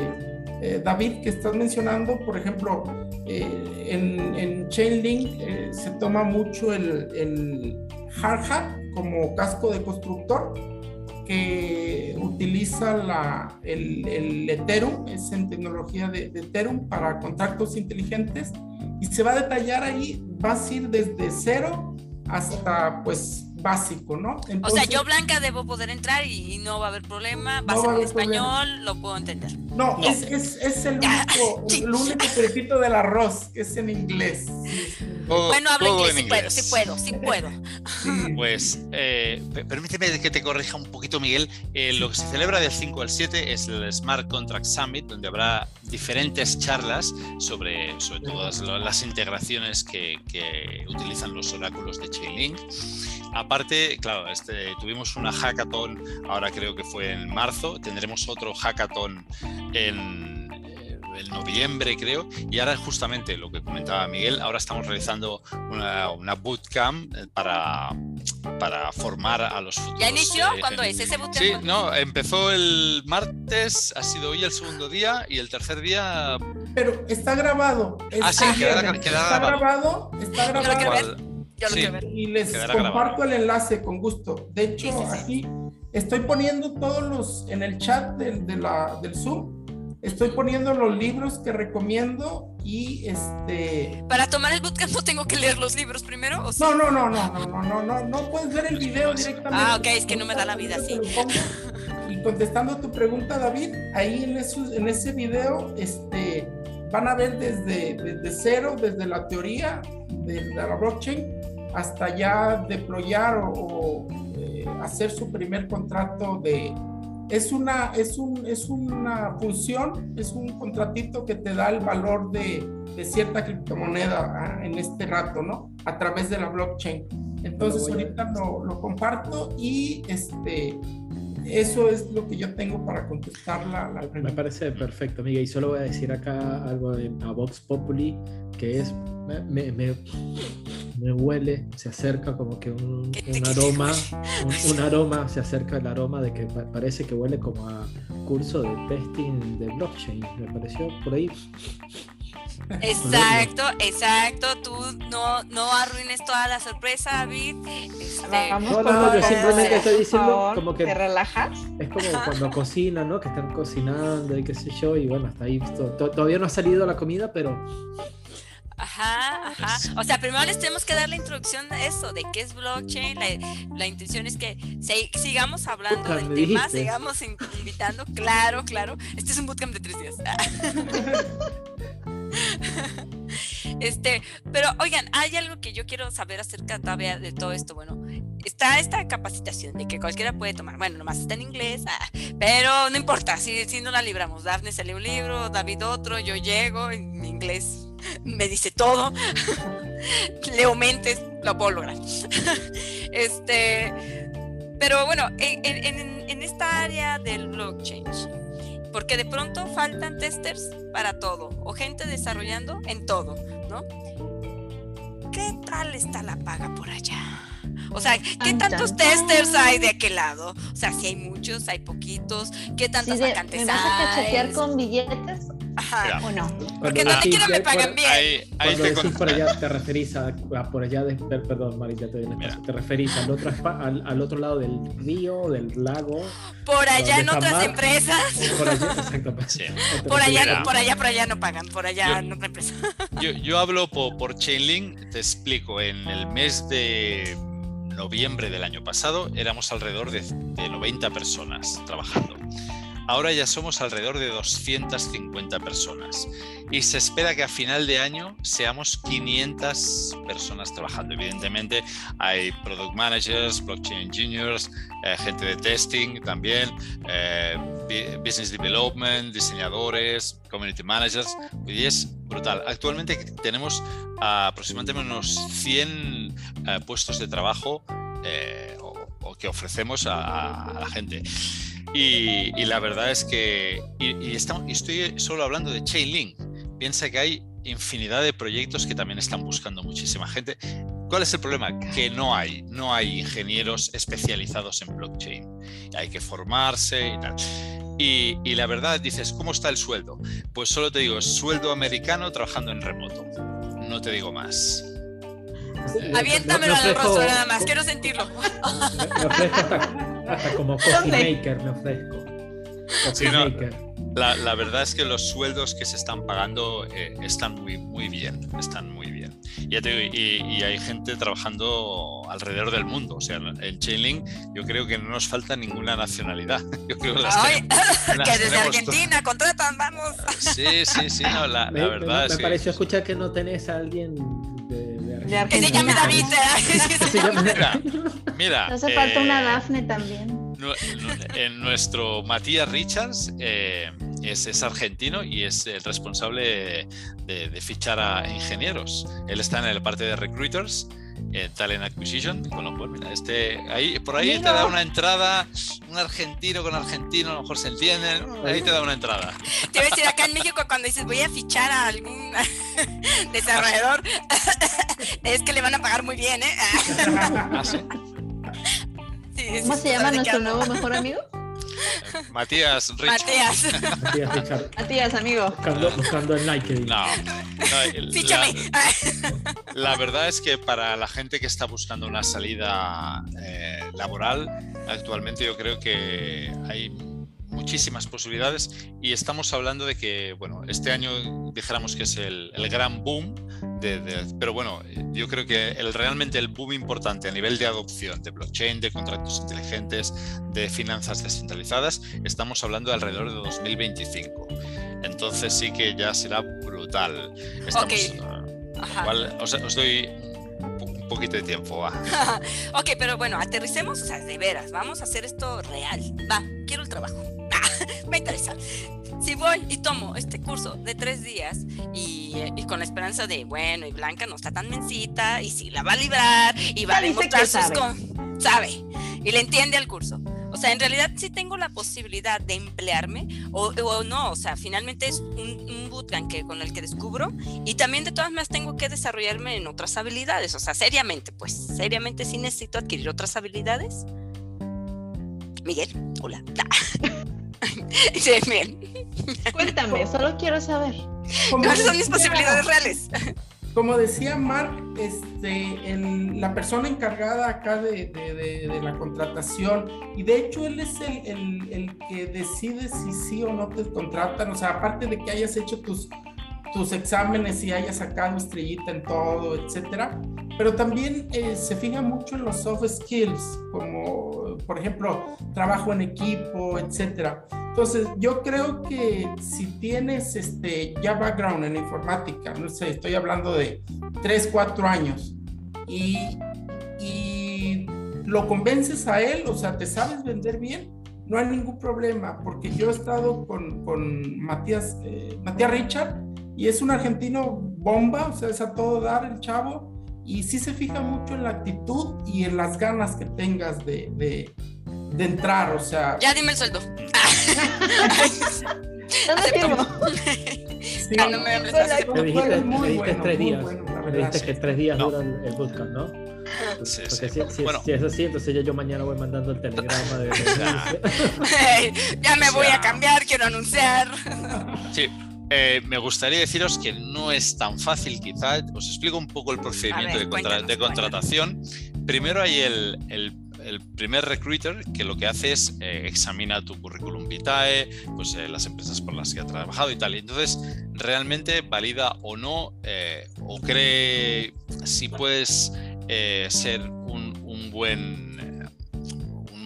eh, David, que estás mencionando, por ejemplo, eh, en, en, Chainlink eh, se toma mucho el, el hard hat como casco de constructor que utiliza la, el, el, Ethereum, es en tecnología de, de, Ethereum para contactos inteligentes y se va a detallar ahí, va a ir desde cero hasta pues básico, ¿no? o sea, yo blanca debo poder entrar y, no va a haber problema, va a ser en español, lo puedo entender. No, es, es, es, el único, el único pedacito del arroz que es en inglés. bueno, hablo inglés, sí puedo, sí puedo, sí puedo. Pues eh, permíteme que te corrija un poquito, Miguel. Eh, lo que se celebra del 5 al 7 es el Smart Contract Summit, donde habrá diferentes charlas sobre, sobre todas las integraciones que, que utilizan los oráculos de Chainlink. Aparte, claro, este, tuvimos una hackathon, ahora creo que fue en marzo, tendremos otro hackathon en, eh, noviembre, creo, y ahora justamente lo que comentaba Miguel, ahora estamos realizando una, una bootcamp eh, para, para formar a los futuros. ¿Ya inició? ¿Cuándo es ese bootcamp? Sí, no, empezó el martes, ha sido hoy el segundo día y el tercer día... Pero está grabado. ah, sí, queda, está grabado. Está grabado. Y les comparto el enlace con gusto. De hecho, aquí estoy poniendo todos los en el chat de, la, del Zoom. Estoy poniendo los libros que recomiendo y este. Para tomar el bootcamp no tengo que leer los libros primero. ¿o No, no, no, no, no, no, no, no, no puedes ver el video directamente. Ah, ok, es que no me da la vida así. Y contestando tu pregunta, David, ahí en, en ese video, este, van a ver desde, desde cero, desde la teoría de la blockchain hasta ya deployar o, eh, hacer su primer contrato de... Es una, es, un, es una función, es un contratito que te da el valor de, de cierta criptomoneda ah, en este rato, ¿no? A través de la blockchain. Entonces ahorita lo, lo, comparto y este, eso es lo que yo tengo para contestar la, la pregunta. Me parece perfecto, amiga. Y solo voy a decir acá algo a Vox Populi, que es, me, me, me huele, se acerca como que un, un aroma, un, aroma, se acerca el aroma de que parece que huele como a curso de testing de blockchain, me pareció por ahí. Exacto, exacto. Tú no, no arruines toda la sorpresa, David. Este... No, no, yo simplemente estoy diciendo como que. ¿Te relajas? Es como cuando cocinan, ¿no? Que están cocinando y qué sé yo. Y bueno, hasta ahí. Todavía no ha salido la comida, pero Ajá, ajá. O sea, primero les tenemos que dar la introducción de eso, de qué es blockchain. La, intención es que sigamos hablando del tema, sigamos invitando. Claro, claro. Este es un bootcamp de tres días. Este, pero oigan, hay algo que yo quiero saber acerca todavía de todo esto. Bueno, está esta capacitación de que cualquiera puede tomar. Bueno, nomás está en inglés, ah, pero no importa, si, no la libramos. Dafne se lee un libro, David otro, yo llego, en inglés me dice todo. Leo mentes, lo puedo lograr. este, pero bueno, en, en esta área del blockchain, porque de pronto faltan testers para todo o gente desarrollando en todo, ¿no? ¿Qué tal está la paga por allá? O sea, ¿qué tantos testers hay de aquel lado? O sea, si hay muchos, hay poquitos, ¿qué tantas vacantes ¿Me vas a cachetear con billetes Ajá, o no. Porque no quiero me pagan bien. Ahí, cuando decís por allá, te referís a, por allá, de, perdón, Marita, te, te referís al otro, al, al, otro lado del río, del lago. Por allá en otras empresas. Por allá, exacto. Pues, por, allá, por allá, por allá no pagan, por allá en otra empresa. Yo, yo hablo por, por Chainlink, te explico, en el mes de noviembre del año pasado éramos alrededor de, de 90 personas trabajando. Ahora ya somos alrededor de 250 personas y se espera que a final de año seamos 500 personas trabajando. Evidentemente hay product managers, blockchain engineers, eh, gente de testing también, eh, business development, diseñadores, community managers. Y es brutal. Actualmente tenemos aproximadamente unos 100 eh, puestos de trabajo o, que ofrecemos a la gente. Y, la verdad es que, y, estoy solo hablando de Chainlink, piensa que hay infinidad de proyectos que también están buscando muchísima gente ¿Cuál es el problema? Que no hay, no hay ingenieros especializados en blockchain. Hay que formarse y tal. Y, y, la verdad, dices, ¿cómo está el sueldo? Pues solo te digo, sueldo americano trabajando en remoto. No te digo más. Aviéntamelo al rostro nada más, quiero sentirlo. Me, ofrezco hasta, como coffee maker, me ofrezco. Coffee Sí, no. maker. La, la verdad es que los sueldos que se están pagando eh, están muy, muy bien, están muy bien. Ya te digo, y, y hay gente trabajando alrededor del mundo. O sea, en Chainlink yo creo que no nos falta ninguna nacionalidad. Yo creo que las Ay, tenemos- las que desde Argentina contratan, vamos. Sí, sí, sí, no, la, la Me, verdad me- es me que- pareció escuchar que no tenés a alguien de, de se Argentina. David. Que se llame- Mira, mira. Hace falta una eh, Dafne también. En nuestro Matías Richards eh, es, es argentino y es el responsable de, de fichar a ingenieros. Él está en la parte de recruiters, en Talent Acquisition, con lo cual, mira, este, ahí, por ahí te da una entrada, un argentino con argentino, a lo mejor se entiende, ¿no? ahí te da una entrada. Te voy a decir, acá en México cuando dices voy a fichar a algún desarrollador, es que le van a pagar muy bien, ¿eh? Ah, sí. Sí, sí, ¿Cómo se llama ¿de qué nuestro nuevo mejor amigo? Matías Richards. Matías, Matías Richard, Matías, amigo. buscando, buscando en LinkedIn. No, no, el- fíchame. la- La verdad es que para la gente que está buscando una salida eh, laboral, actualmente yo creo que hay muchísimas posibilidades y estamos hablando de que, bueno, este año dijéramos que es el, el gran boom, de, de- pero bueno, yo creo que el, realmente el boom importante a nivel de adopción de blockchain, de contratos inteligentes, de finanzas descentralizadas, estamos hablando de alrededor de 2025. Entonces sí que ya será brutal. Estamos, Ok. Ajá. Igual os, os doy un poquito de tiempo, va. Ok, pero bueno, aterricemos, o sea, de veras, vamos a hacer esto real. Va, quiero el trabajo. Me interesa. Si voy y tomo este curso de tres días y, y con la esperanza de, bueno, y Blanca no está tan mensita y si la va a librar y va a demostrar sus... sabe. con- sabe y le entiende al curso. O sea, en realidad sí tengo la posibilidad de emplearme o, o no, o sea, finalmente es un, un bootcamp que, con el que descubro y también de todas maneras tengo que desarrollarme en otras habilidades, o sea, seriamente, pues, seriamente sí necesito adquirir otras habilidades. Miguel, hola. Sí, bien. Cuéntame, solo quiero saber. ¿Cuáles son mis posibilidades reales? Como decía Mark, este, el- la persona encargada acá de, de- de- de la contratación, y de hecho él es el, el- el que decide si sí o no te contratan, o sea, aparte de que hayas hecho tus, tus exámenes y hayas sacado estrellita en todo, etcétera, pero también eh, se fija mucho en los soft skills, como por ejemplo, trabajo en equipo, etcétera. Entonces, yo creo que si tienes este, ya background en informática, no sé, estoy hablando de 3, 4 años, y, y lo convences a él, o sea, te sabes vender bien, no hay ningún problema, porque yo he estado con, con Matías, eh, Matías Richard, y es un argentino bomba, o sea, es a todo dar el chavo, y sí se fija mucho en la actitud y en las ganas que tengas de, de, de entrar, o sea... Ya dime el sueldo. Sí, Ah, no me dijiste, muy me dijiste bueno, tres muy días. bueno, la me dijiste que tres días No. dura el, bootcamp, ¿no? Sí, Porque sí. si, si- Bueno. si es así, entonces ya yo mañana voy mandando el telegrama de... ya me voy a cambiar, quiero anunciar. Sí, eh, me gustaría deciros que no es tan fácil, quizá. Os explico un poco el procedimiento ver, de, contra- cuéntanos, de contratación. Primero hay el, el- el primer recruiter que lo que hace es eh, examina tu currículum vitae, pues eh, las empresas por las que ha trabajado y tal. Entonces realmente valida o no eh, o cree si puedes ser un, un buen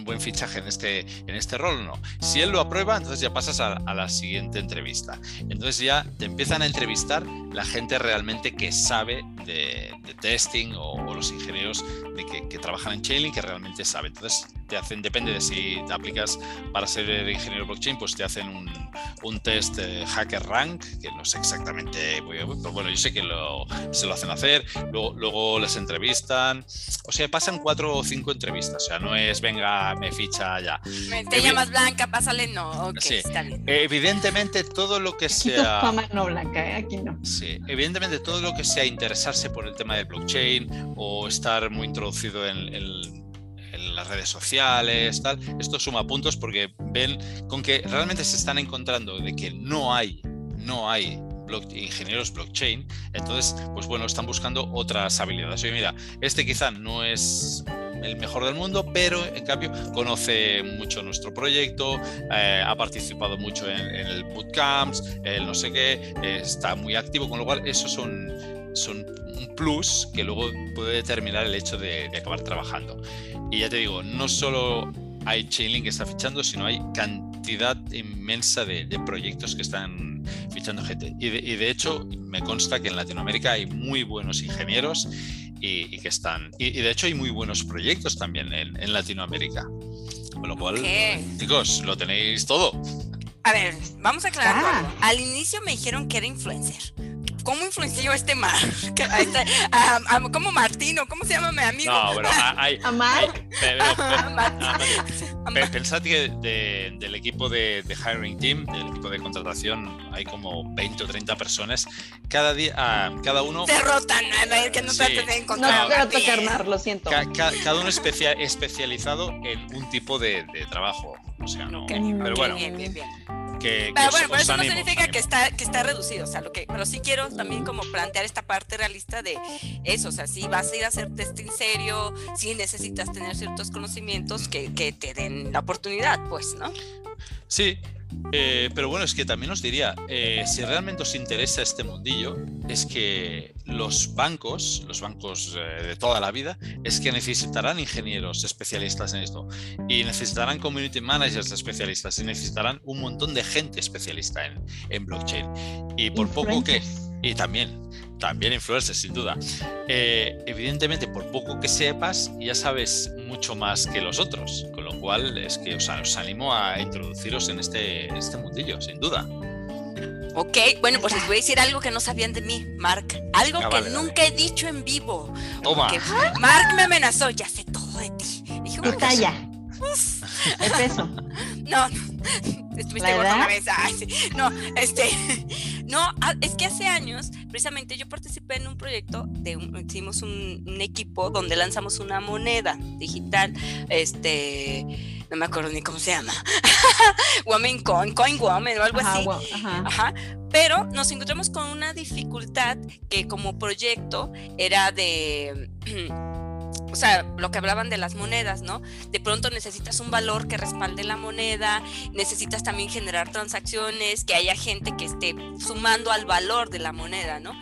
buen fichaje en este, en este rol o no. Si él lo aprueba, entonces ya pasas a, a la siguiente entrevista. Entonces ya te empiezan a entrevistar la gente realmente que sabe de, de testing o, o los ingenieros de que, que trabajan en Chainlink que realmente sabe. Entonces te hacen, depende de si te aplicas para ser ingeniero blockchain, pues te hacen un, un test hacker rank, que no sé exactamente, pero bueno, yo sé que lo, se lo hacen hacer, luego, luego les entrevistan, o sea, pasan cuatro o cinco entrevistas, o sea, no es venga, me ficha ya. Te llamas Blanca, pásale, no, ok, está bien. Evidentemente todo lo que sea... no, Blanca, ¿eh? aquí no. Sí, evidentemente todo lo que sea interesarse por el tema del blockchain o estar muy introducido en, en las redes sociales, tal. Esto suma puntos porque ven con que realmente se están encontrando de que no hay, no hay ingenieros blockchain, entonces, pues bueno, están buscando otras habilidades. Oye, mira, este quizá no es el mejor del mundo, pero en cambio conoce mucho nuestro proyecto, eh, ha participado mucho en, el bootcamps, el no sé qué, está muy activo, con lo cual esos son, son un plus que luego puede determinar el hecho de, de acabar trabajando. Y ya te digo, no solo hay Chainlink que está fichando, sino hay cantidad inmensa de, proyectos que están fichando gente. Y de, hecho, me consta que en Latinoamérica hay muy buenos ingenieros y, que están. Y, de hecho, hay muy buenos proyectos también en, Latinoamérica. Con lo cual, chicos, lo tenéis todo. A ver, vamos a aclarar. Ah. Al inicio me dijeron que era influencer. ¿Cómo influenció este Mar? ¿Cómo Martino? ¿Cómo se llama mi amigo? No, pero hay. Amar. Pensad que del equipo de, hiring team, del equipo de contratación, hay como 20 o 30 personas. Cada día, ah, cada uno. Se rotan, a ver, que no sí, de encontrar. No, no tocar lo siento. cada uno especializado en un tipo de, trabajo. O sea, no. pero bueno. Bien, bien, bien pero bueno, pero eso no significa que está, que está reducido, o sea, lo que, pero sí quiero también como plantear esta parte realista de eso, o sea, si vas a ir a hacer testing serio, si necesitas tener ciertos conocimientos que, que te den la oportunidad, pues, ¿no? Sí, eh, pero bueno, es que también os diría, eh, si realmente os interesa este mundillo, es que los bancos, los bancos eh, de toda la vida, es que necesitarán ingenieros especialistas en esto y necesitarán community managers especialistas y necesitarán un montón de gente especialista en, en blockchain. Y por poco que... Y también, también influencers, sin duda. evidentemente, por poco que sepas, ya sabes mucho más que los otros, con lo cual es que os, os animo a introduciros en este, este mundillo, sin duda. Ok, bueno, pues les voy a decir algo que no sabían de mí, Mark. Algo ah, que nunca he dicho en vivo. Toma. Mark me amenazó, ya sé todo de ti. Dije, ¿Qué talla? El peso. No, estuviste gorda una vez. No, este, no, ah, es que hace años, precisamente yo participé en un proyecto de hicimos un, un equipo donde lanzamos una moneda digital, este no me acuerdo ni cómo se llama, Woman Coin, Coin Woman o algo así. Ajá. Pero nos encontramos con una dificultad que como proyecto era de... o sea, lo que hablaban de las monedas, ¿no? De pronto necesitas un valor que respalde la moneda, necesitas también generar transacciones, que haya gente que esté sumando al valor de la moneda, ¿no?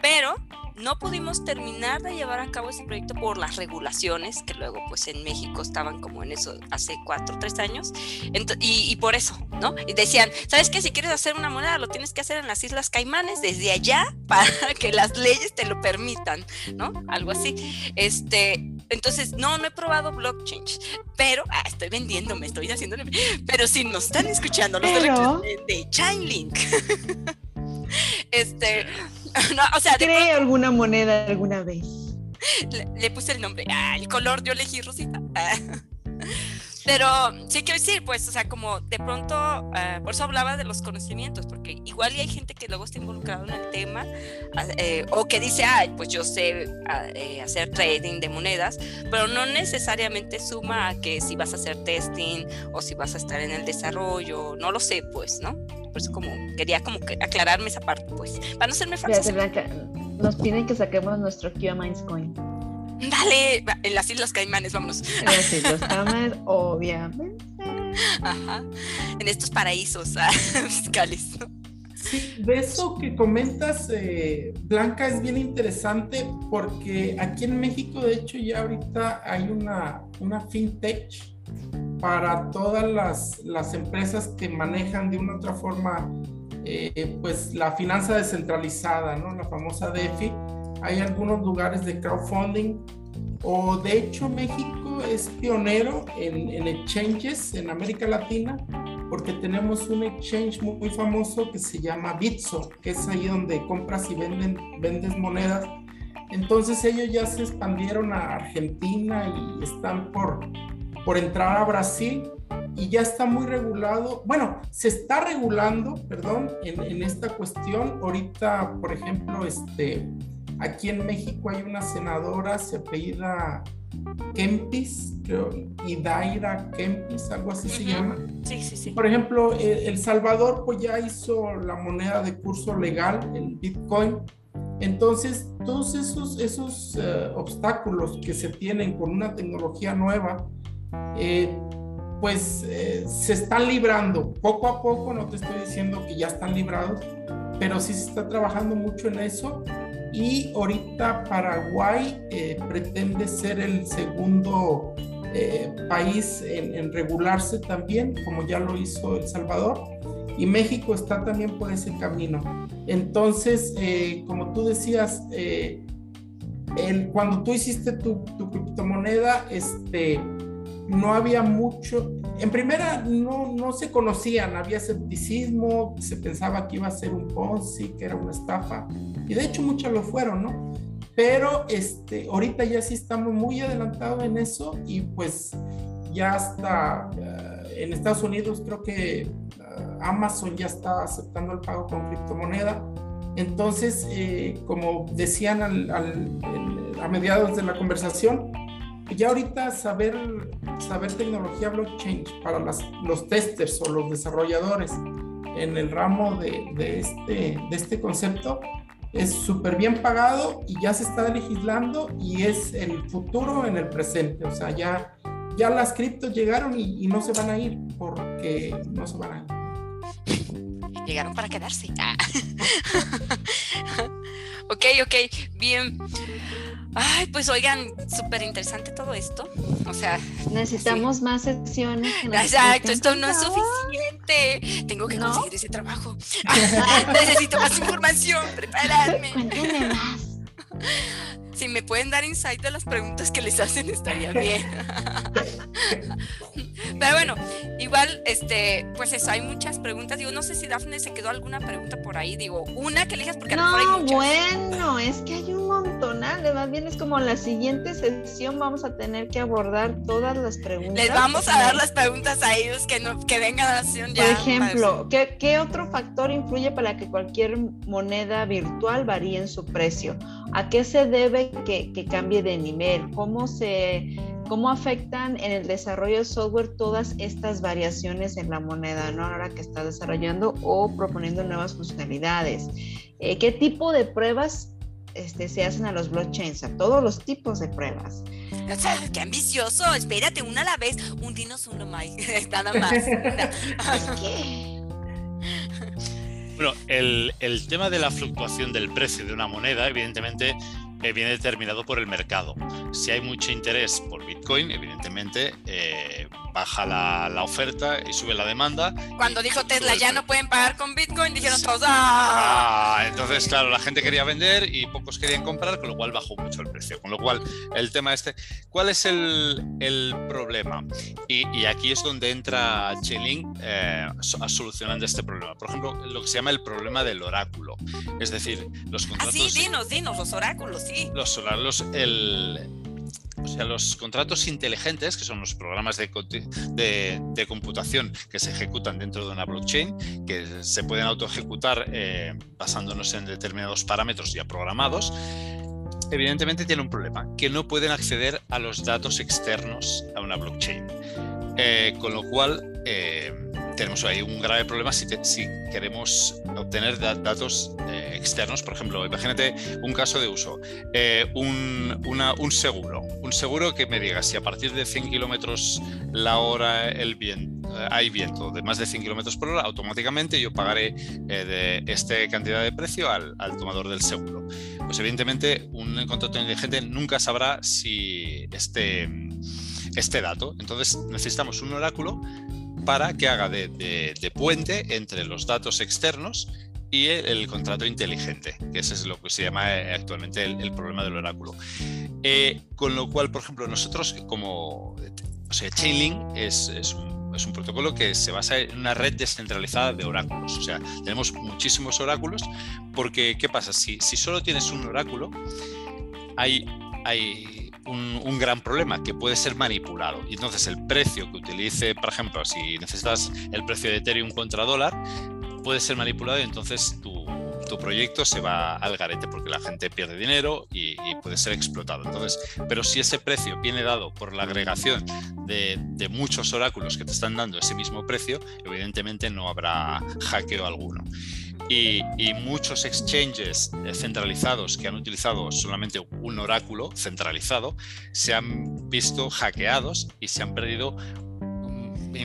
Pero no pudimos terminar de llevar a cabo ese proyecto por las regulaciones, que luego pues en México estaban como en eso hace cuatro o tres años, y, por eso, ¿no? Y decían, ¿sabes qué? Si quieres hacer una moneda, lo tienes que hacer en las Islas Caimanes, desde allá, para que las leyes te lo permitan, ¿no? Algo así. Este, entonces, no, no he probado blockchain, pero ah, estoy vendiéndome, estoy haciendo, pero si nos están escuchando los de, de Chainlink, este no, o sea, ¿Cree alguna moneda alguna vez? Le, puse el nombre. Ah, el color yo elegí rosita. Ah. Pero sí quiero decir, pues, o sea, como de pronto, ah, por eso hablaba de los conocimientos, porque igual y hay gente que luego está involucrada en el tema, eh, o que dice, ay, pues yo sé eh, hacer trading de monedas, pero no necesariamente suma a que si vas a hacer testing o si vas a estar en el desarrollo, no lo sé, pues, ¿no? Por eso como quería como que aclararme esa parte, pues, para no serme falsa. Nos piden que saquemos nuestro QA Coin. Dale, en las Islas Caimanes, vámonos. En las Islas Caimanes, obviamente. Ajá. En estos paraísos ah, fiscales. Sí, de eso que comentas, eh, Blanca, es bien interesante porque aquí en México, de hecho, ya ahorita hay una, una fintech para todas las, las empresas que manejan de una u otra forma eh, pues la finanza descentralizada, ¿no? La famosa DeFi. Hay algunos lugares de crowdfunding o de hecho México es pionero en, en, exchanges en América Latina porque tenemos un exchange muy, muy, famoso que se llama Bitso, que es ahí donde compras y venden, vendes monedas. Entonces ellos ya se expandieron a Argentina y están por, por entrar a Brasil y ya está muy regulado. Bueno, se está regulando, perdón, en, en esta cuestión. Ahorita, por ejemplo, este, aquí en México hay una senadora, se apellida Kempis, creo, Daira Kempis, algo así se llama. Sí, sí, sí. Por ejemplo, El Salvador pues ya hizo la moneda de curso legal, el Bitcoin. Entonces, todos esos, esos uh, obstáculos que se tienen con una tecnología nueva, eh, pues eh, se están librando. Poco a poco, no te estoy diciendo que ya están librados, pero sí se está trabajando mucho en eso. Y ahorita Paraguay eh, pretende ser el segundo país en, regularse también, como ya lo hizo El Salvador, y México está también por ese camino. Entonces, como tú decías, cuando tú hiciste tu, tu criptomoneda, este, no había mucho, en primera no, no se conocían, había escepticismo, se pensaba que iba a ser un Ponzi, que era una estafa, y de hecho muchas lo fueron, ¿no? Pero este, ahorita ya sí estamos muy adelantados en eso y pues ya hasta uh, en Estados Unidos creo que uh, Amazon ya está aceptando el pago con criptomoneda. Entonces, eh, como decían al, a mediados de la conversación, ya ahorita saber, saber tecnología blockchain para las, los testers o los desarrolladores en el ramo de, este, de este concepto es súper bien pagado y ya se está legislando y es el futuro en el presente. O sea, ya, ya las criptos llegaron y, y no se van a ir porque no se van a ir. Llegaron para quedarse. Ah. ok, ok, bien. Ay, pues oigan, súper interesante todo esto. O sea, necesitamos sí. más sesiones. Exacto, esto no es suficiente. Tengo que no. conseguir ese trabajo. Necesito más información, prepararme. Cuéntame más. Si me pueden dar insight de las preguntas que les hacen, estaría bien. Pero bueno, igual, este, pues eso, hay muchas preguntas. Digo, no sé si Dafne se quedó alguna pregunta por ahí. Digo, una que elijas porque a lo mejor hay muchas. bueno, es que hay un montonal. Más bien es como la siguiente sesión vamos a tener que abordar todas las preguntas. Les vamos a dar las preguntas a ellos que, no, que vengan a la sesión ya. Por ejemplo, ¿qué, ¿qué otro factor influye para que cualquier moneda virtual varíe en su precio? ¿A qué se debe que, que cambie de nivel? ¿Cómo se cómo afectan en el desarrollo de software todas estas variaciones en la moneda, ¿no? Ahora que está desarrollando o proponiendo nuevas funcionalidades. Eh, ¿Qué tipo de pruebas este, se hacen a los blockchains? A todos los tipos de pruebas. O sea, qué ambicioso. Espérate, una a la vez. Un dinos uno más. Nada más. ¿Qué? Bueno, el, el tema de la fluctuación del precio de una moneda, evidentemente, eh, viene determinado por el mercado. Si hay mucho interés por Bitcoin, evidentemente eh, baja la, la, oferta y sube la demanda. Cuando dijo Tesla ya no pueden pagar con Bitcoin, dijeron todos ¡Ah! ah, entonces claro, la gente quería vender y pocos querían comprar, con lo cual bajó mucho el precio. Con lo cual, el tema este, ¿cuál es el, el problema? Y, y, aquí es donde entra Chainlink eh, solucionando este problema. Por ejemplo, lo que se llama el problema del oráculo. Es decir, los contratos... Ah, sí, dinos, dinos, los oráculos, Los oráculos, el, o sea, los contratos inteligentes, que son los programas de, de, de, computación que se ejecutan dentro de una blockchain, que se pueden autoejecutar eh, basándonos en determinados parámetros ya programados, evidentemente tiene un problema, que no pueden acceder a los datos externos a una blockchain. Eh, con lo cual, eh, tenemos ahí un grave problema si, te, si queremos obtener da datos eh, externos. Por ejemplo, imagínate un caso de uso, eh, un, un, seguro, un seguro que me diga si a partir de 100 kilómetros la hora el viento, eh, hay viento de más de 100 kilómetros por hora, automáticamente yo pagaré de esta cantidad de precio al, al, tomador del seguro. Pues evidentemente un contrato inteligente nunca sabrá si este, este dato. Entonces necesitamos un oráculo para que haga de, puente entre los datos externos y el, contrato inteligente, que ese es lo que se llama eh, actualmente el, problema del oráculo. Eh, con lo cual, por ejemplo, nosotros como, o sea, Chainlink es, es un es un protocolo que se basa en una red descentralizada de oráculos. O sea, tenemos muchísimos oráculos porque, ¿qué pasa? Si, si solo tienes un oráculo, hay, hay un, gran problema que puede ser manipulado. Y entonces el precio que utilice, por ejemplo, si necesitas el precio de Ethereum contra dólar, puede ser manipulado y entonces tu, proyecto se va al garete porque la gente pierde dinero y, puede ser explotado. Entonces, pero si ese precio viene dado por la agregación de, muchos oráculos que te están dando ese mismo precio, evidentemente no habrá hackeo alguno y, muchos exchanges centralizados que han utilizado solamente un oráculo centralizado se han visto hackeados y se han perdido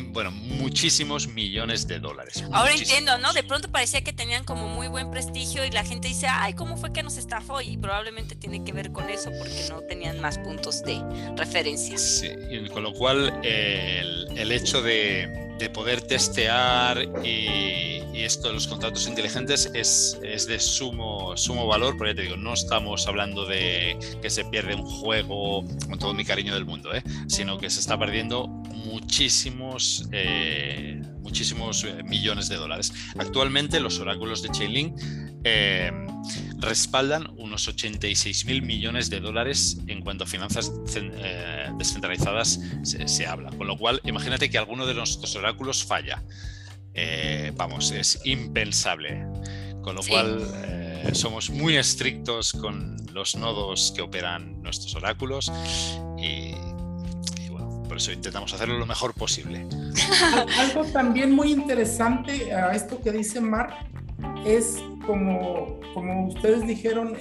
bueno, muchísimos millones de dólares. Ahora entiendo, ¿no? De pronto parecía que tenían como muy buen prestigio y la gente dice, ay, ¿cómo fue que nos estafó? Y probablemente tiene que ver con eso porque no tenían más puntos de referencia. Sí, y con lo cual el, el hecho de, de poder testear y, esto de los contratos inteligentes es, es, de sumo, sumo valor, porque ya te digo, no estamos hablando de que se pierde un juego con todo mi cariño del mundo, ¿eh? sino que se está perdiendo muchísimos, eh, muchísimos eh, millones de dólares. Actualmente los oráculos de Chainlink eh, respaldan unos 86 mil millones de dólares en cuanto a finanzas eh, descentralizadas se, habla. Con lo cual, imagínate que alguno de nuestros oráculos falla. Vamos, es impensable. Con lo cual, somos muy estrictos con los nodos que operan nuestros oráculos y, por eso intentamos hacerlo lo mejor posible. Algo también muy interesante a esto que dice Mark es como, como ustedes dijeron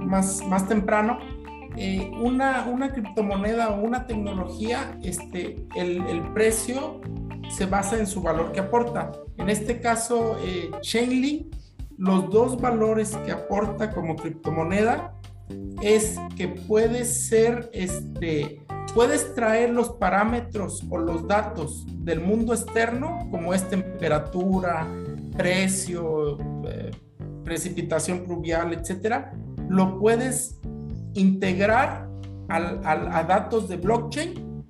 más, más temprano, eh, una, una, criptomoneda o una tecnología, este, el, el, precio se basa en su valor que aporta. En este caso, eh, Chainlink, los dos valores que aporta como criptomoneda es que puede ser, este, puedes traer los parámetros o los datos del mundo externo, como es temperatura, precio, eh, precipitación pluvial, etcétera, lo puedes integrar a datos de blockchain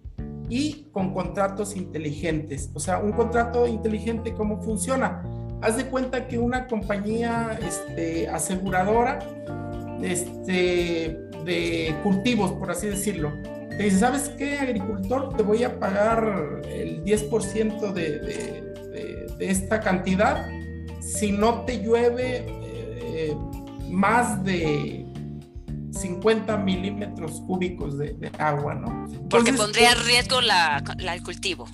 y con contratos inteligentes. O sea, un contrato inteligente, ¿cómo funciona? Haz de cuenta que una compañía este, aseguradora este, de cultivos, por así decirlo, te dice, ¿sabes qué, agricultor? Te voy a pagar el 10% de, de esta cantidad si no te llueve eh, más de 50 milímetros cúbicos de, agua, ¿no? Porque pondría en riesgo la, el cultivo.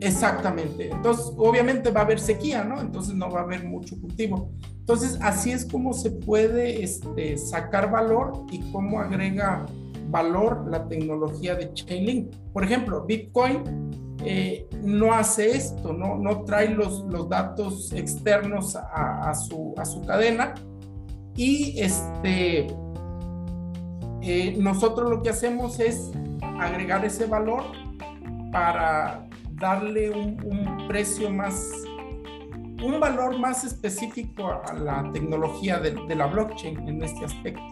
Exactamente. Entonces, obviamente va a haber sequía, ¿no? Entonces no va a haber mucho cultivo. Entonces, así es como se puede este, sacar valor y cómo agrega valor la tecnología de Chainlink. Por ejemplo, Bitcoin eh, no hace esto, no, no trae los, los datos externos a, su, a su cadena y este, eh, nosotros lo que hacemos es agregar ese valor para darle un, precio más, un valor más específico a la tecnología de, la blockchain en este aspecto.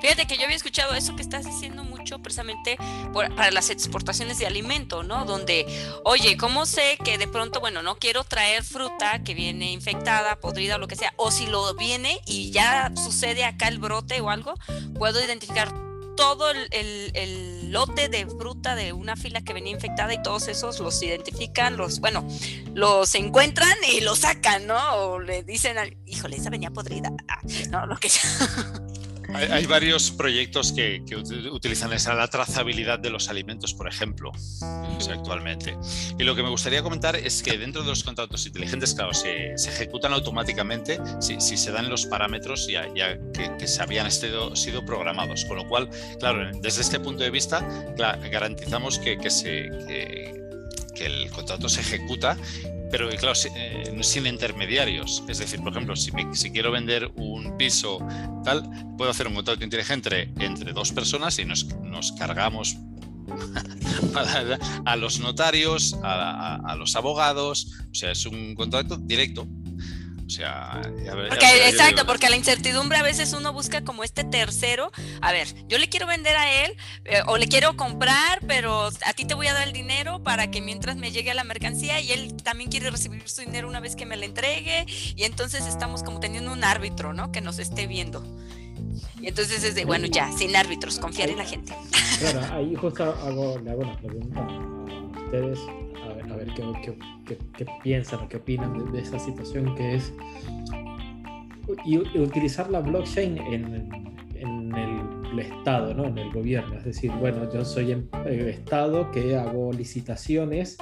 Fíjate que yo había escuchado eso que estás diciendo mucho precisamente para las exportaciones de alimento, ¿no? Donde, oye, ¿cómo sé que de pronto, bueno, no quiero traer fruta que viene infectada, podrida o lo que sea, o si lo viene y ya sucede acá el brote o algo, puedo identificar todo el, lote de fruta de una fila que venía infectada y todos esos los identifican, los, bueno, los encuentran y los sacan, ¿no? O le dicen, híjole, esa venía podrida, ah, no, lo que sea. Hay, varios proyectos que, utilizan esa la trazabilidad de los alimentos, por ejemplo, actualmente. Y lo que me gustaría comentar es que dentro de los contratos inteligentes, claro, se, ejecutan automáticamente si, se dan los parámetros ya, que, se habían sido programados. Con lo cual, claro, desde este punto de vista, garantizamos que, se, que el contrato se ejecuta pero claro, eh, sin intermediarios. Es decir, por ejemplo, si, si, quiero vender un piso tal, puedo hacer un contrato inteligente entre, dos personas y nos, nos cargamos a los notarios, a, los abogados, o sea, es un contrato directo. O sea, ya ver- Porque, ver, yo exacto, digo- porque la incertidumbre a veces uno busca como este tercero. A ver, yo le quiero vender a él eh, o le quiero comprar, pero a ti te voy a dar el dinero para que mientras me llegue la mercancía y él también quiere recibir su dinero una vez que me la entregue. Y entonces estamos como teniendo un árbitro, ¿no? Que nos esté viendo. Y entonces es de, bueno, ya, sin árbitros, confiar en la gente. Claro, ahí justo hago, le hago una pregunta a ustedes, a ver, qué, qué- qué- qué piensan o qué opinan de, de esa situación que es y, y utilizar la blockchain en, en el, Estado, ¿no? en el gobierno. Es decir, bueno, yo soy em- eh, Estado que hago licitaciones.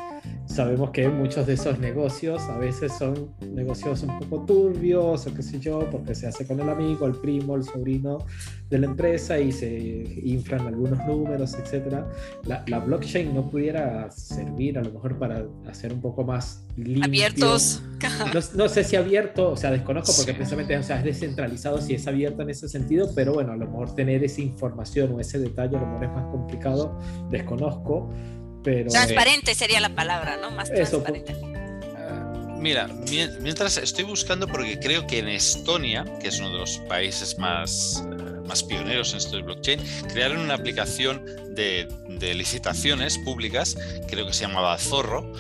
Sabemos que muchos de esos negocios a veces son negocios un poco turbios o qué sé yo, porque se hace con el amigo, el primo, el sobrino de la empresa y se inflan algunos números, etcétera. La, la blockchain no pudiera servir a lo mejor para hacer un poco más limpio. Abiertos. No, no sé si abierto, o sea, desconozco porque Sí. precisamente o sea, es descentralizado, si es abierto en ese sentido, pero bueno, a lo mejor tener esa información o ese detalle a lo mejor es más complicado, desconozco, pero... Transparente sería la palabra, ¿no? Más Eso, transparente. Ah, Mira, mien- mientras estoy buscando, porque creo que en Estonia, que es uno de los países más, eh, más pioneros en esto de blockchain, crearon una aplicación de, de licitaciones públicas, creo que se llamaba Zorro.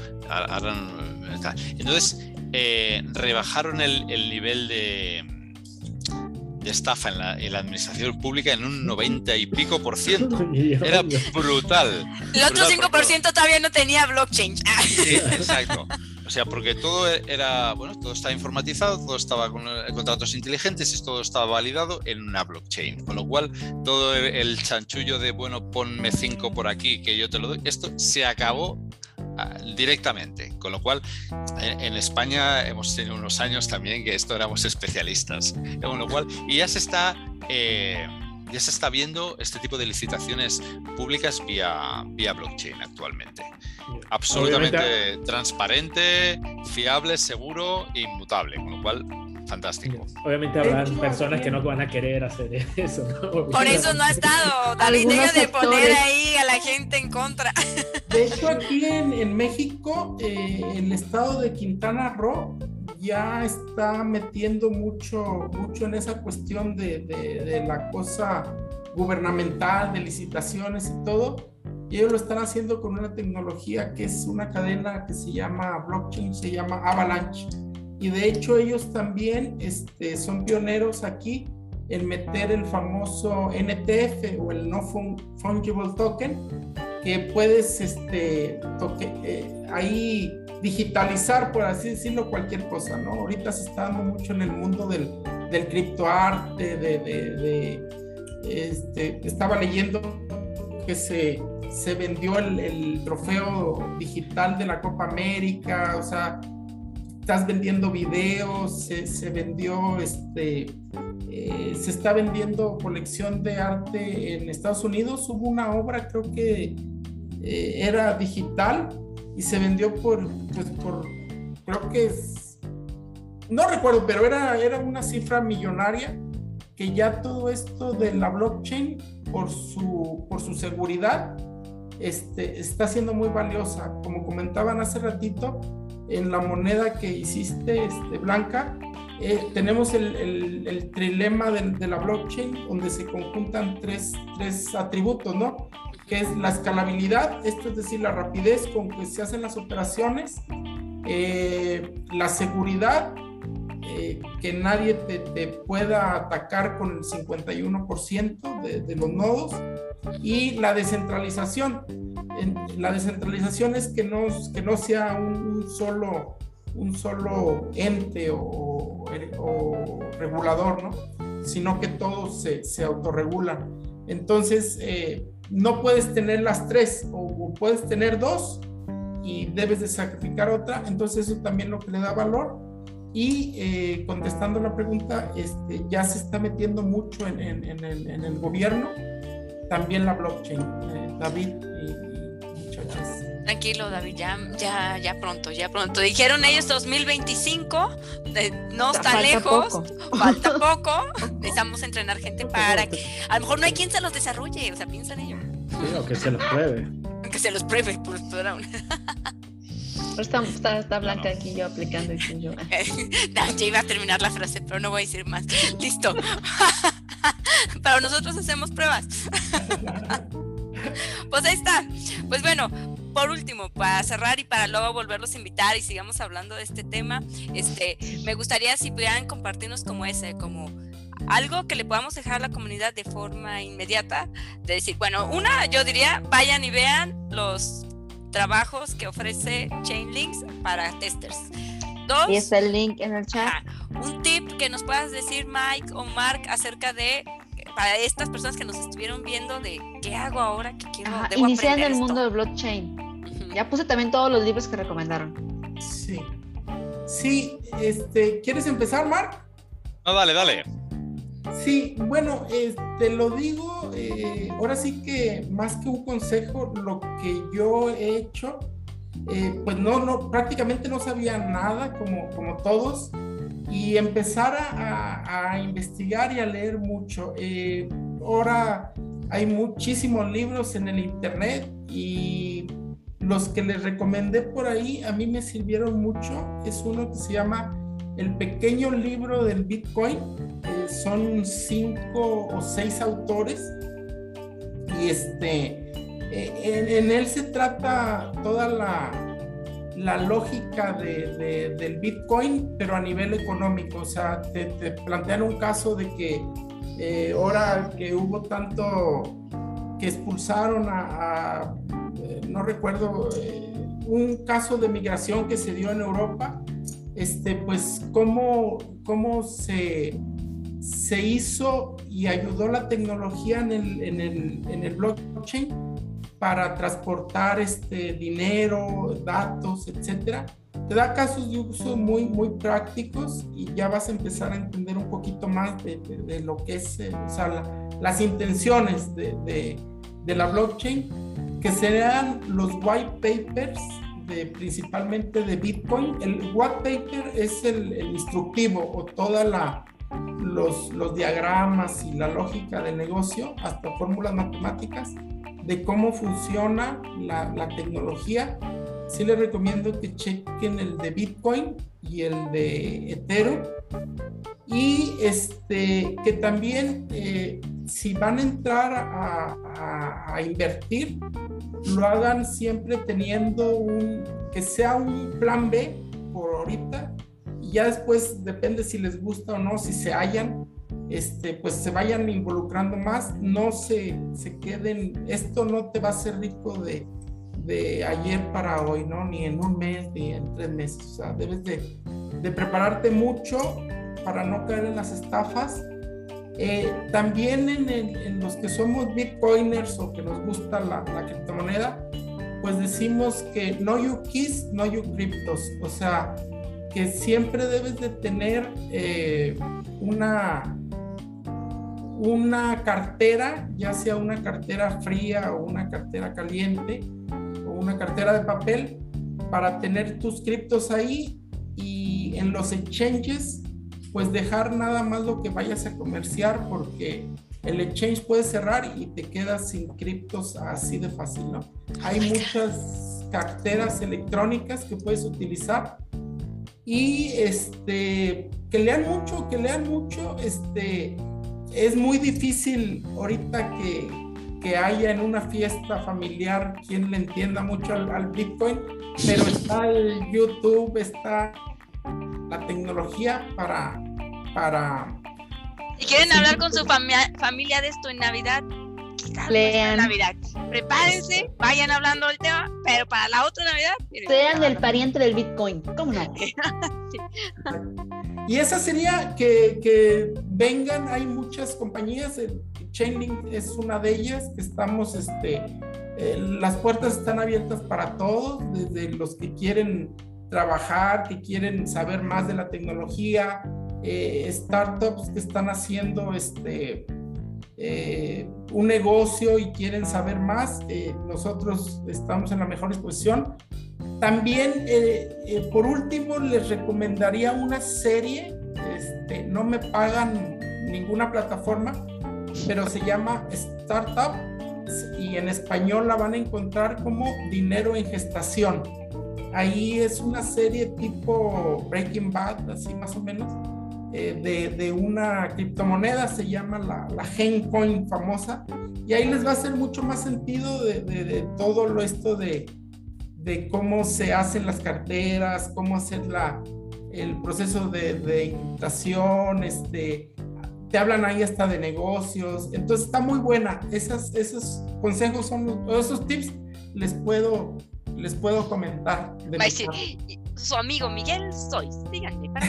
Entonces, eh, rebajaron el, el nivel de, de estafa en la, en la administración pública en un 90 y pico por ciento. Era brutal. El otro brutal, porque- 5% todavía no tenía blockchain. Sí, exacto. O sea, porque todo era, bueno, todo estaba informatizado, todo estaba con contratos inteligentes y todo estaba validado en una blockchain. Con lo cual, todo el chanchullo de, bueno, ponme cinco por aquí que yo te lo doy, esto se acabó directamente. Con lo cual, en, España hemos tenido unos años también que esto éramos especialistas. Con lo cual, y ya se está... eh, ya se está viendo este tipo de licitaciones públicas vía, vía blockchain actualmente absolutamente Obviamente- transparente, fiable, seguro e inmutable, con lo cual, fantástico. Obviamente hecho, personas que no van a querer hacer eso, ¿no? Por eso no ha estado. David, deja de poner ahí a la gente en contra. De hecho, aquí en, en México, eh, el estado de Quintana Roo ya está metiendo mucho, mucho en esa cuestión de, de- de la cosa gubernamental, de licitaciones y todo. Y ellos lo están haciendo con una tecnología que es una cadena que se llama blockchain, se llama Avalanche. Y de hecho ellos también este, son pioneros aquí en meter el famoso NTF o el No Fun- Fungible Token, que puedes este, eh, ahí digitalizar, por así decirlo, cualquier cosa, ¿no? Ahorita se está dando mucho en el mundo del, del criptoarte, de, de, este, estaba leyendo que se, se vendió el, el trofeo digital de la Copa América, o sea, estás vendiendo videos, se, se vendió, este, eh, se está vendiendo colección de arte en Estados Unidos. Hubo una obra, creo que eh, era digital y se vendió por, pues, por creo que es, no recuerdo, pero era, era una cifra millonaria que ya todo esto de la blockchain por su, por su seguridad este, está siendo muy valiosa. Como comentaban hace ratito, en la moneda que hiciste, este, Blanca, eh, tenemos el, el, el trilema de, de, la blockchain donde se conjuntan tres, tres atributos, ¿no? Que es la escalabilidad, esto es decir, la rapidez con que se hacen las operaciones, eh, la seguridad, eh, que nadie te, pueda atacar con el 51% de, de, los nodos, y la descentralización. En, la descentralización es que no, que no sea un, solo un solo ente o, o, regulador, ¿no? sino que todos se, se autorregulan. Entonces, eh, no puedes tener las tres o, o, puedes tener dos y debes de sacrificar otra. Entonces, eso también lo que le da valor. Y eh, contestando la pregunta, este, ya se está metiendo mucho en, en, en, el, en el, gobierno, también la blockchain, eh, David y, y muchachos. Tranquilo, David, ya, ya, ya pronto, ya pronto. Dijeron ellos 2025, de, no está falta lejos, poco. falta poco. Necesitamos entrenar gente para que a lo mejor no hay quien se los desarrolle, o sea, piensa en ello. Sí, o que se los pruebe. Que se los pruebe, por, por aún. Está, está, Blanca aquí yo aplicando y yo. ya iba a terminar la frase, pero no voy a decir más. Listo. pero nosotros hacemos pruebas. pues ahí está. Pues bueno, por último, para cerrar y para luego volverlos a invitar y sigamos hablando de este tema, este, me gustaría si pudieran compartirnos como ese, como algo que le podamos dejar a la comunidad de forma inmediata, de decir, bueno, una, yo diría, vayan y vean los trabajos que ofrece Chainlinks para testers. Dos, y está el link en el chat. un tip que nos puedas decir, Mike o Mark, acerca de para estas personas que nos estuvieron viendo de qué hago ahora, qué quiero. Ajá, iniciando el mundo de blockchain. Ya puse también todos los libros que recomendaron. Sí. Sí, este, ¿quieres empezar, Mark? No, dale, dale. Sí, bueno, te lo digo, eh, ahora sí que más que un consejo, lo que yo he hecho, eh, pues no, prácticamente no sabía nada como, como todos y empezar a, investigar y a leer mucho. Eh, ahora hay muchísimos libros en el internet y los que les recomendé por ahí a mí me sirvieron mucho. Es uno que se llama El pequeño libro del Bitcoin. Eh, son cinco o seis autores y este eh, en, él se trata toda la, la lógica de, del Bitcoin, pero a nivel económico. O sea, te, plantean un caso de que eh, ahora que hubo tanto que expulsaron a, no recuerdo, un caso de migración que se dio en Europa, este, pues cómo, cómo se, se hizo y ayudó la tecnología en el, en el, en el blockchain para transportar este dinero, datos, etcétera. Te da casos de uso muy, muy prácticos y ya vas a empezar a entender un poquito más de, de, lo que es, eh, o sea, las intenciones de, de, la blockchain, que sean los white papers, de, principalmente de Bitcoin. El white paper es el, instructivo o toda la, los, los, diagramas y la lógica del negocio, hasta fórmulas matemáticas, de cómo funciona la tecnología, sí les recomiendo que chequen el de Bitcoin y el de Ethereum. Y este, que también eh, si van a entrar a, a, invertir, lo hagan siempre teniendo un, que sea un plan B por ahorita. Y ya después depende si les gusta o no, si se hallan este, pues se vayan involucrando más, no se, se queden, esto no te va a hacer rico de, de ayer para hoy, ¿no? Ni en un mes, ni en tres meses, o sea, debes de, prepararte mucho para no caer en las estafas. Eh, también en, los que somos bitcoiners o que nos gusta la, criptomoneda, pues decimos que no you kiss, no you cryptos, o sea, que siempre debes de tener eh, una una cartera, ya sea una cartera fría o una cartera caliente una cartera de papel, para tener tus criptos ahí y en los exchanges, pues dejar nada más lo que vayas a comerciar porque el exchange puede cerrar y te quedas sin criptos así de fácil, ¿no? Hay muchas carteras electrónicas que puedes utilizar y este que lean mucho, que lean mucho, este es muy difícil ahorita que, que, haya en una fiesta familiar quien le entienda mucho al, Bitcoin, pero está el YouTube, está la tecnología para... para ¿Y quieren hablar con su familia, familia de esto en Navidad? Lean. Navidad. Prepárense, vayan hablando del tema, pero para la otra Navidad. Sean el pariente del Bitcoin, ¿cómo no? Y esa sería que, que, vengan, hay muchas compañías, Chainlink es una de ellas, que estamos, este, eh, las puertas están abiertas para todos, desde los que quieren trabajar, que quieren saber más de la tecnología, eh, startups que están haciendo este, eh, un negocio y quieren saber más, eh, nosotros estamos en la mejor disposición. También, eh, por último, les recomendaría una serie, este, no me pagan ninguna plataforma, pero se llama Startup y en español la van a encontrar como Dinero en Gestación. ahí es una serie tipo Breaking Bad, así más o menos, eh, de, de, una criptomoneda, se llama la, la Gencoin famosa, y ahí les va a hacer mucho más sentido de, de, de todo lo esto de, de cómo se hacen las carteras, cómo hacer la, el proceso de, de este, te hablan ahí hasta de negocios, entonces está muy buena, Esas, esos consejos son, todos esos tips les puedo, les puedo comentar. su amigo Miguel soy, díganme. Para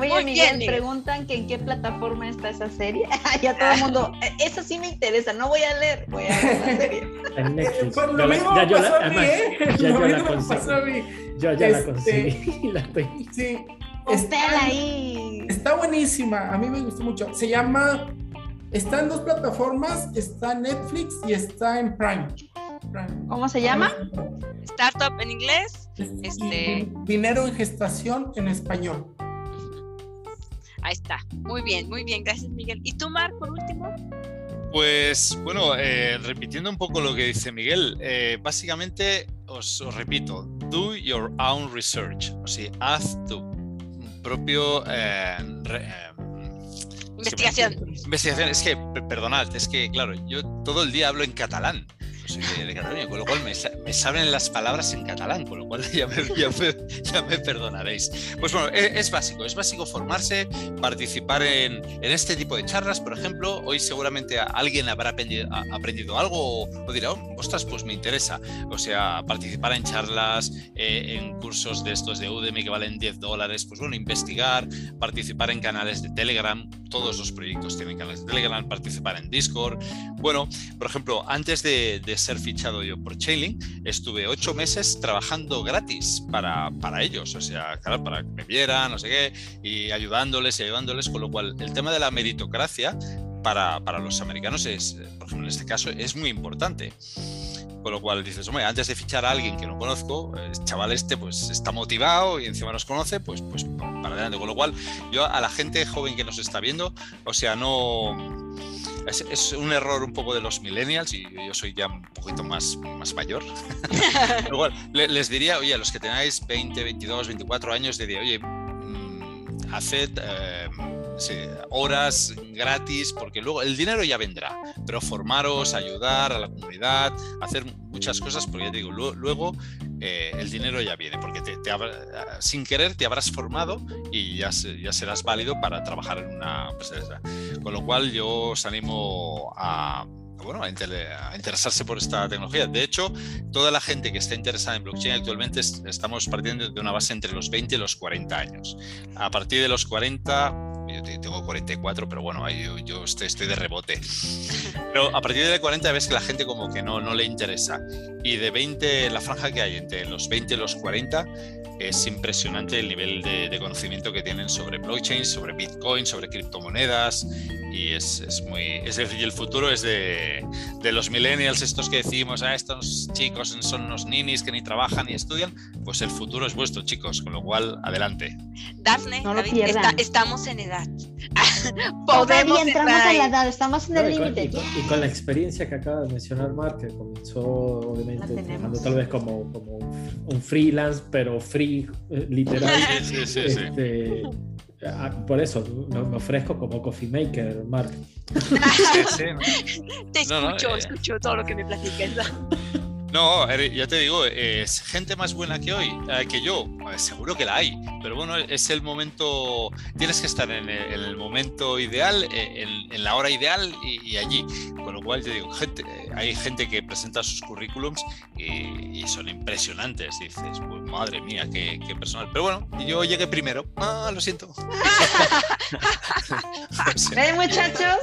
Oye, Miguel, preguntan que en qué plataforma está esa serie. ya todo el mundo, e, eso sí me interesa, no voy a leer, voy a ver la serie. En Netflix. Pues lo mismo ya, yo la, además, ¿eh? ya, yo la conseguí. Yo ya la este, conseguí. La. Sí. Está ahí. Está buenísima, a mí me gustó mucho. Se llama, está en dos plataformas, está en Netflix y está en Prime. ¿Cómo se llama? Startup en inglés. Este... Dinero en gestación en español. Ahí está. Muy bien, muy bien. Gracias, Miguel. ¿Y tú, Mar, por último? Pues bueno, eh, repitiendo un poco lo que dice Miguel, eh, básicamente os, repito, do your own research, o sea, haz tu propio eh, investigación. investigación, es que, perdonad, es que claro, yo todo el día hablo en catalán de, Cataluña, con lo cual me, me, saben las palabras en catalán, con lo cual ya me, ya me, perdonaréis. Pues bueno, es, es, básico, es básico formarse, participar en, en, este tipo de charlas, por ejemplo. Hoy seguramente alguien habrá aprendido, algo o, dirá, oh, ostras, pues me interesa. O sea, participar en charlas, eh, en cursos de estos de Udemy que valen 10 dólares, pues bueno, investigar, participar en canales de Telegram, todos los proyectos tienen canales de Telegram, participar en Discord. Bueno, por ejemplo, antes de, de ser fichado yo por Chainlink, estuve ocho meses trabajando gratis para, para ellos, o sea, claro, para que me vieran, no sé qué, y ayudándoles y ayudándoles, con lo cual el tema de la meritocracia para, para los americanos es, por ejemplo, en este caso, es muy importante. Con lo cual dices, hombre, antes de fichar a alguien que no conozco, el chaval este pues está motivado y encima nos conoce, pues, pues para adelante. Con lo cual, yo a la gente joven que nos está viendo, o sea, no, es, un error un poco de los millennials y yo soy ya un poquito más, más mayor. Igual, les diría, oye, a los que tengáis 20, 22, 24 años, diría, oye, mm, haced eh, horas gratis, porque luego el dinero ya vendrá, pero formaros, ayudar a la comunidad, hacer muchas cosas, porque ya te digo, luego eh, el dinero ya viene, porque te, sin querer te habrás formado y ya, ya serás válido para trabajar en una empresa. Con lo cual yo os animo a bueno, a, interesarse por esta tecnología. De hecho, toda la gente que está interesada en blockchain actualmente estamos partiendo de una base entre los 20 y los 40 años. A partir de los 40 yo tengo 44, pero bueno, yo, yo estoy, estoy, de rebote. Pero a partir de 40 ves que la gente como que no, no le interesa. Y de 20, la franja que hay entre los 20 y los 40, es impresionante el nivel de, de conocimiento que tienen sobre blockchain, sobre Bitcoin, sobre criptomonedas. Y es, es muy es decir, el futuro es de, de, los millennials estos que decimos a ah, estos chicos son unos ninis que ni trabajan ni estudian pues el futuro es vuestro chicos con lo cual adelante. Dafne estamos en edad podemos entramos en la edad estamos en el límite y, con la experiencia que acaba de mencionar Mark que comenzó obviamente trabajando tal vez como, como un freelance pero free eh, literal sí, sí, sí, este, Ah, por eso me ofrezco como coffee maker, Mark. Te escucho, eh. escucho todo lo que me platicas. No, ya te digo, es gente más buena que hoy, eh, que yo, seguro que la hay, pero bueno, es el momento, tienes que estar en el, momento ideal, eh, en, la hora ideal y, allí. Con lo cual te digo, gente, hay gente que presenta sus currículums y, son impresionantes, dices, pues madre mía, qué, personal. Pero bueno, yo llegué primero, ah, lo siento. ¿Ven muchachos?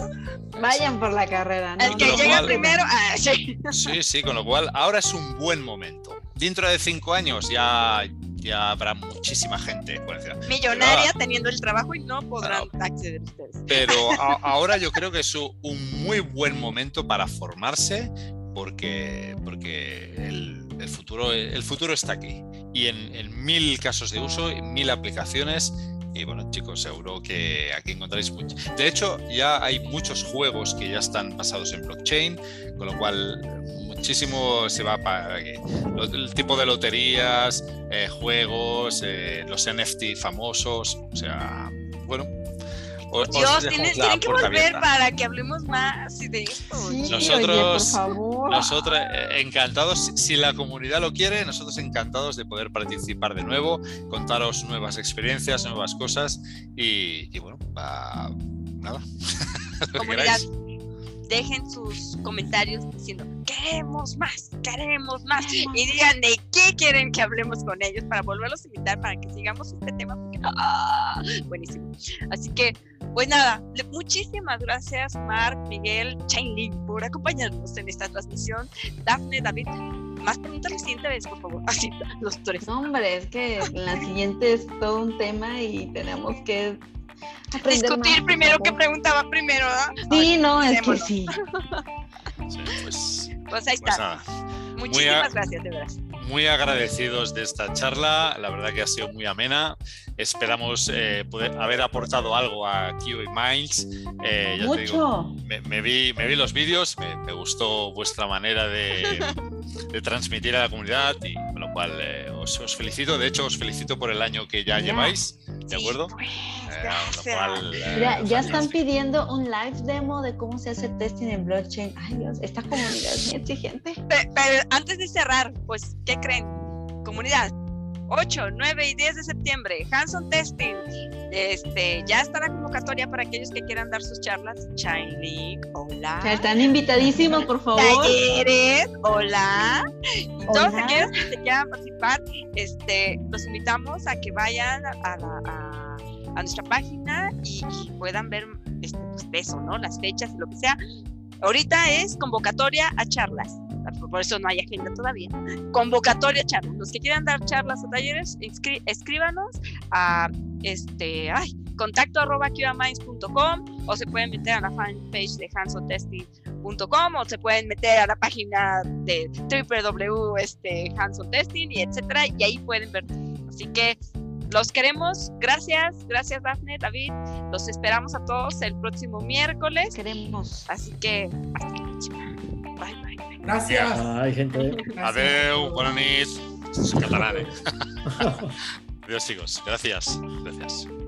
Vayan por la carrera. El que llega primero, ah, sí. Sí, sí, con lo cual ahora es un buen momento. Dentro de cinco años ya, ya habrá muchísima gente Millonaria teniendo el trabajo y no podrán acceder ustedes. Pero ahora yo creo que es un muy buen momento para formarse porque, porque el, el futuro, el futuro está aquí. Y en, en mil casos de uso, en mil aplicaciones, y bueno, chicos, seguro que aquí encontraréis mucho. De hecho, ya hay muchos juegos que ya están basados en blockchain, con lo cual muchísimo se va para el tipo de loterías, eh, juegos, eh, los NFT famosos, o sea, bueno. Dios, tienen, que volver para que hablemos más de esto. nosotros, nosotros eh, encantados, si la comunidad lo quiere, nosotros encantados de poder participar de nuevo, contaros nuevas experiencias, nuevas cosas y, bueno, nada. Comunidad, dejen sus comentarios diciendo queremos más, queremos más y digan de qué quieren que hablemos con ellos para volverlos a invitar para que sigamos este tema ¡ah! buenísimo. Así que pues nada, muchísimas gracias Mark, Miguel, Chainlin por acompañarnos en esta transmisión. Dafne, David, más preguntas la siguiente vez, por favor. Así, los tres. hombre, es que la siguiente es todo un tema y tenemos que discutir primero que preguntaba primero, Sí, no, es que sí. pues, pues, ahí pues está. Muchísimas gracias, de verdad. Muy agradecidos de esta charla, la verdad que ha sido muy amena. Esperamos eh, poder haber aportado algo a QA Minds. Eh, Mucho. me, vi, me vi los vídeos, me, gustó vuestra manera de, transmitir a la comunidad y eh, os, os, felicito. De hecho, os felicito por el año que ya lleváis. ¿De acuerdo? Pues, eh, ya están pidiendo un live demo de cómo se hace testing en blockchain. Ay Dios, esta comunidad es muy exigente. Pero, antes de cerrar, pues, ¿qué creen? Comunidad, 8, 9 y 10 de septiembre, Hanson Testing. Este, ya está la convocatoria para aquellos que quieran dar sus charlas. Chainlink, hola. están invitadísimos, por favor. Talleres, hola. Y todos aquellos que quieran participar, este, los invitamos a que vayan a, nuestra página y, puedan ver este, pues, eso, ¿no? Las fechas y lo que sea. Ahorita es convocatoria a charlas por eso no hay agenda todavía. Convocatoria charlas. Los que quieran dar charlas o talleres, escríbanos a este, ay, contacto arroba o se pueden meter a la fanpage de hansotesting.com o se pueden meter a la página de www este, Testing y etcétera y ahí pueden ver. Así que los queremos. Gracias, gracias Daphne, David. Los esperamos a todos el próximo miércoles. Queremos. Así que hasta la próxima. Bye, bye. Gràcies. Ai, gente. Adeu, bona nit. Catalana. Adiós, chicos. Gracias. Gracias.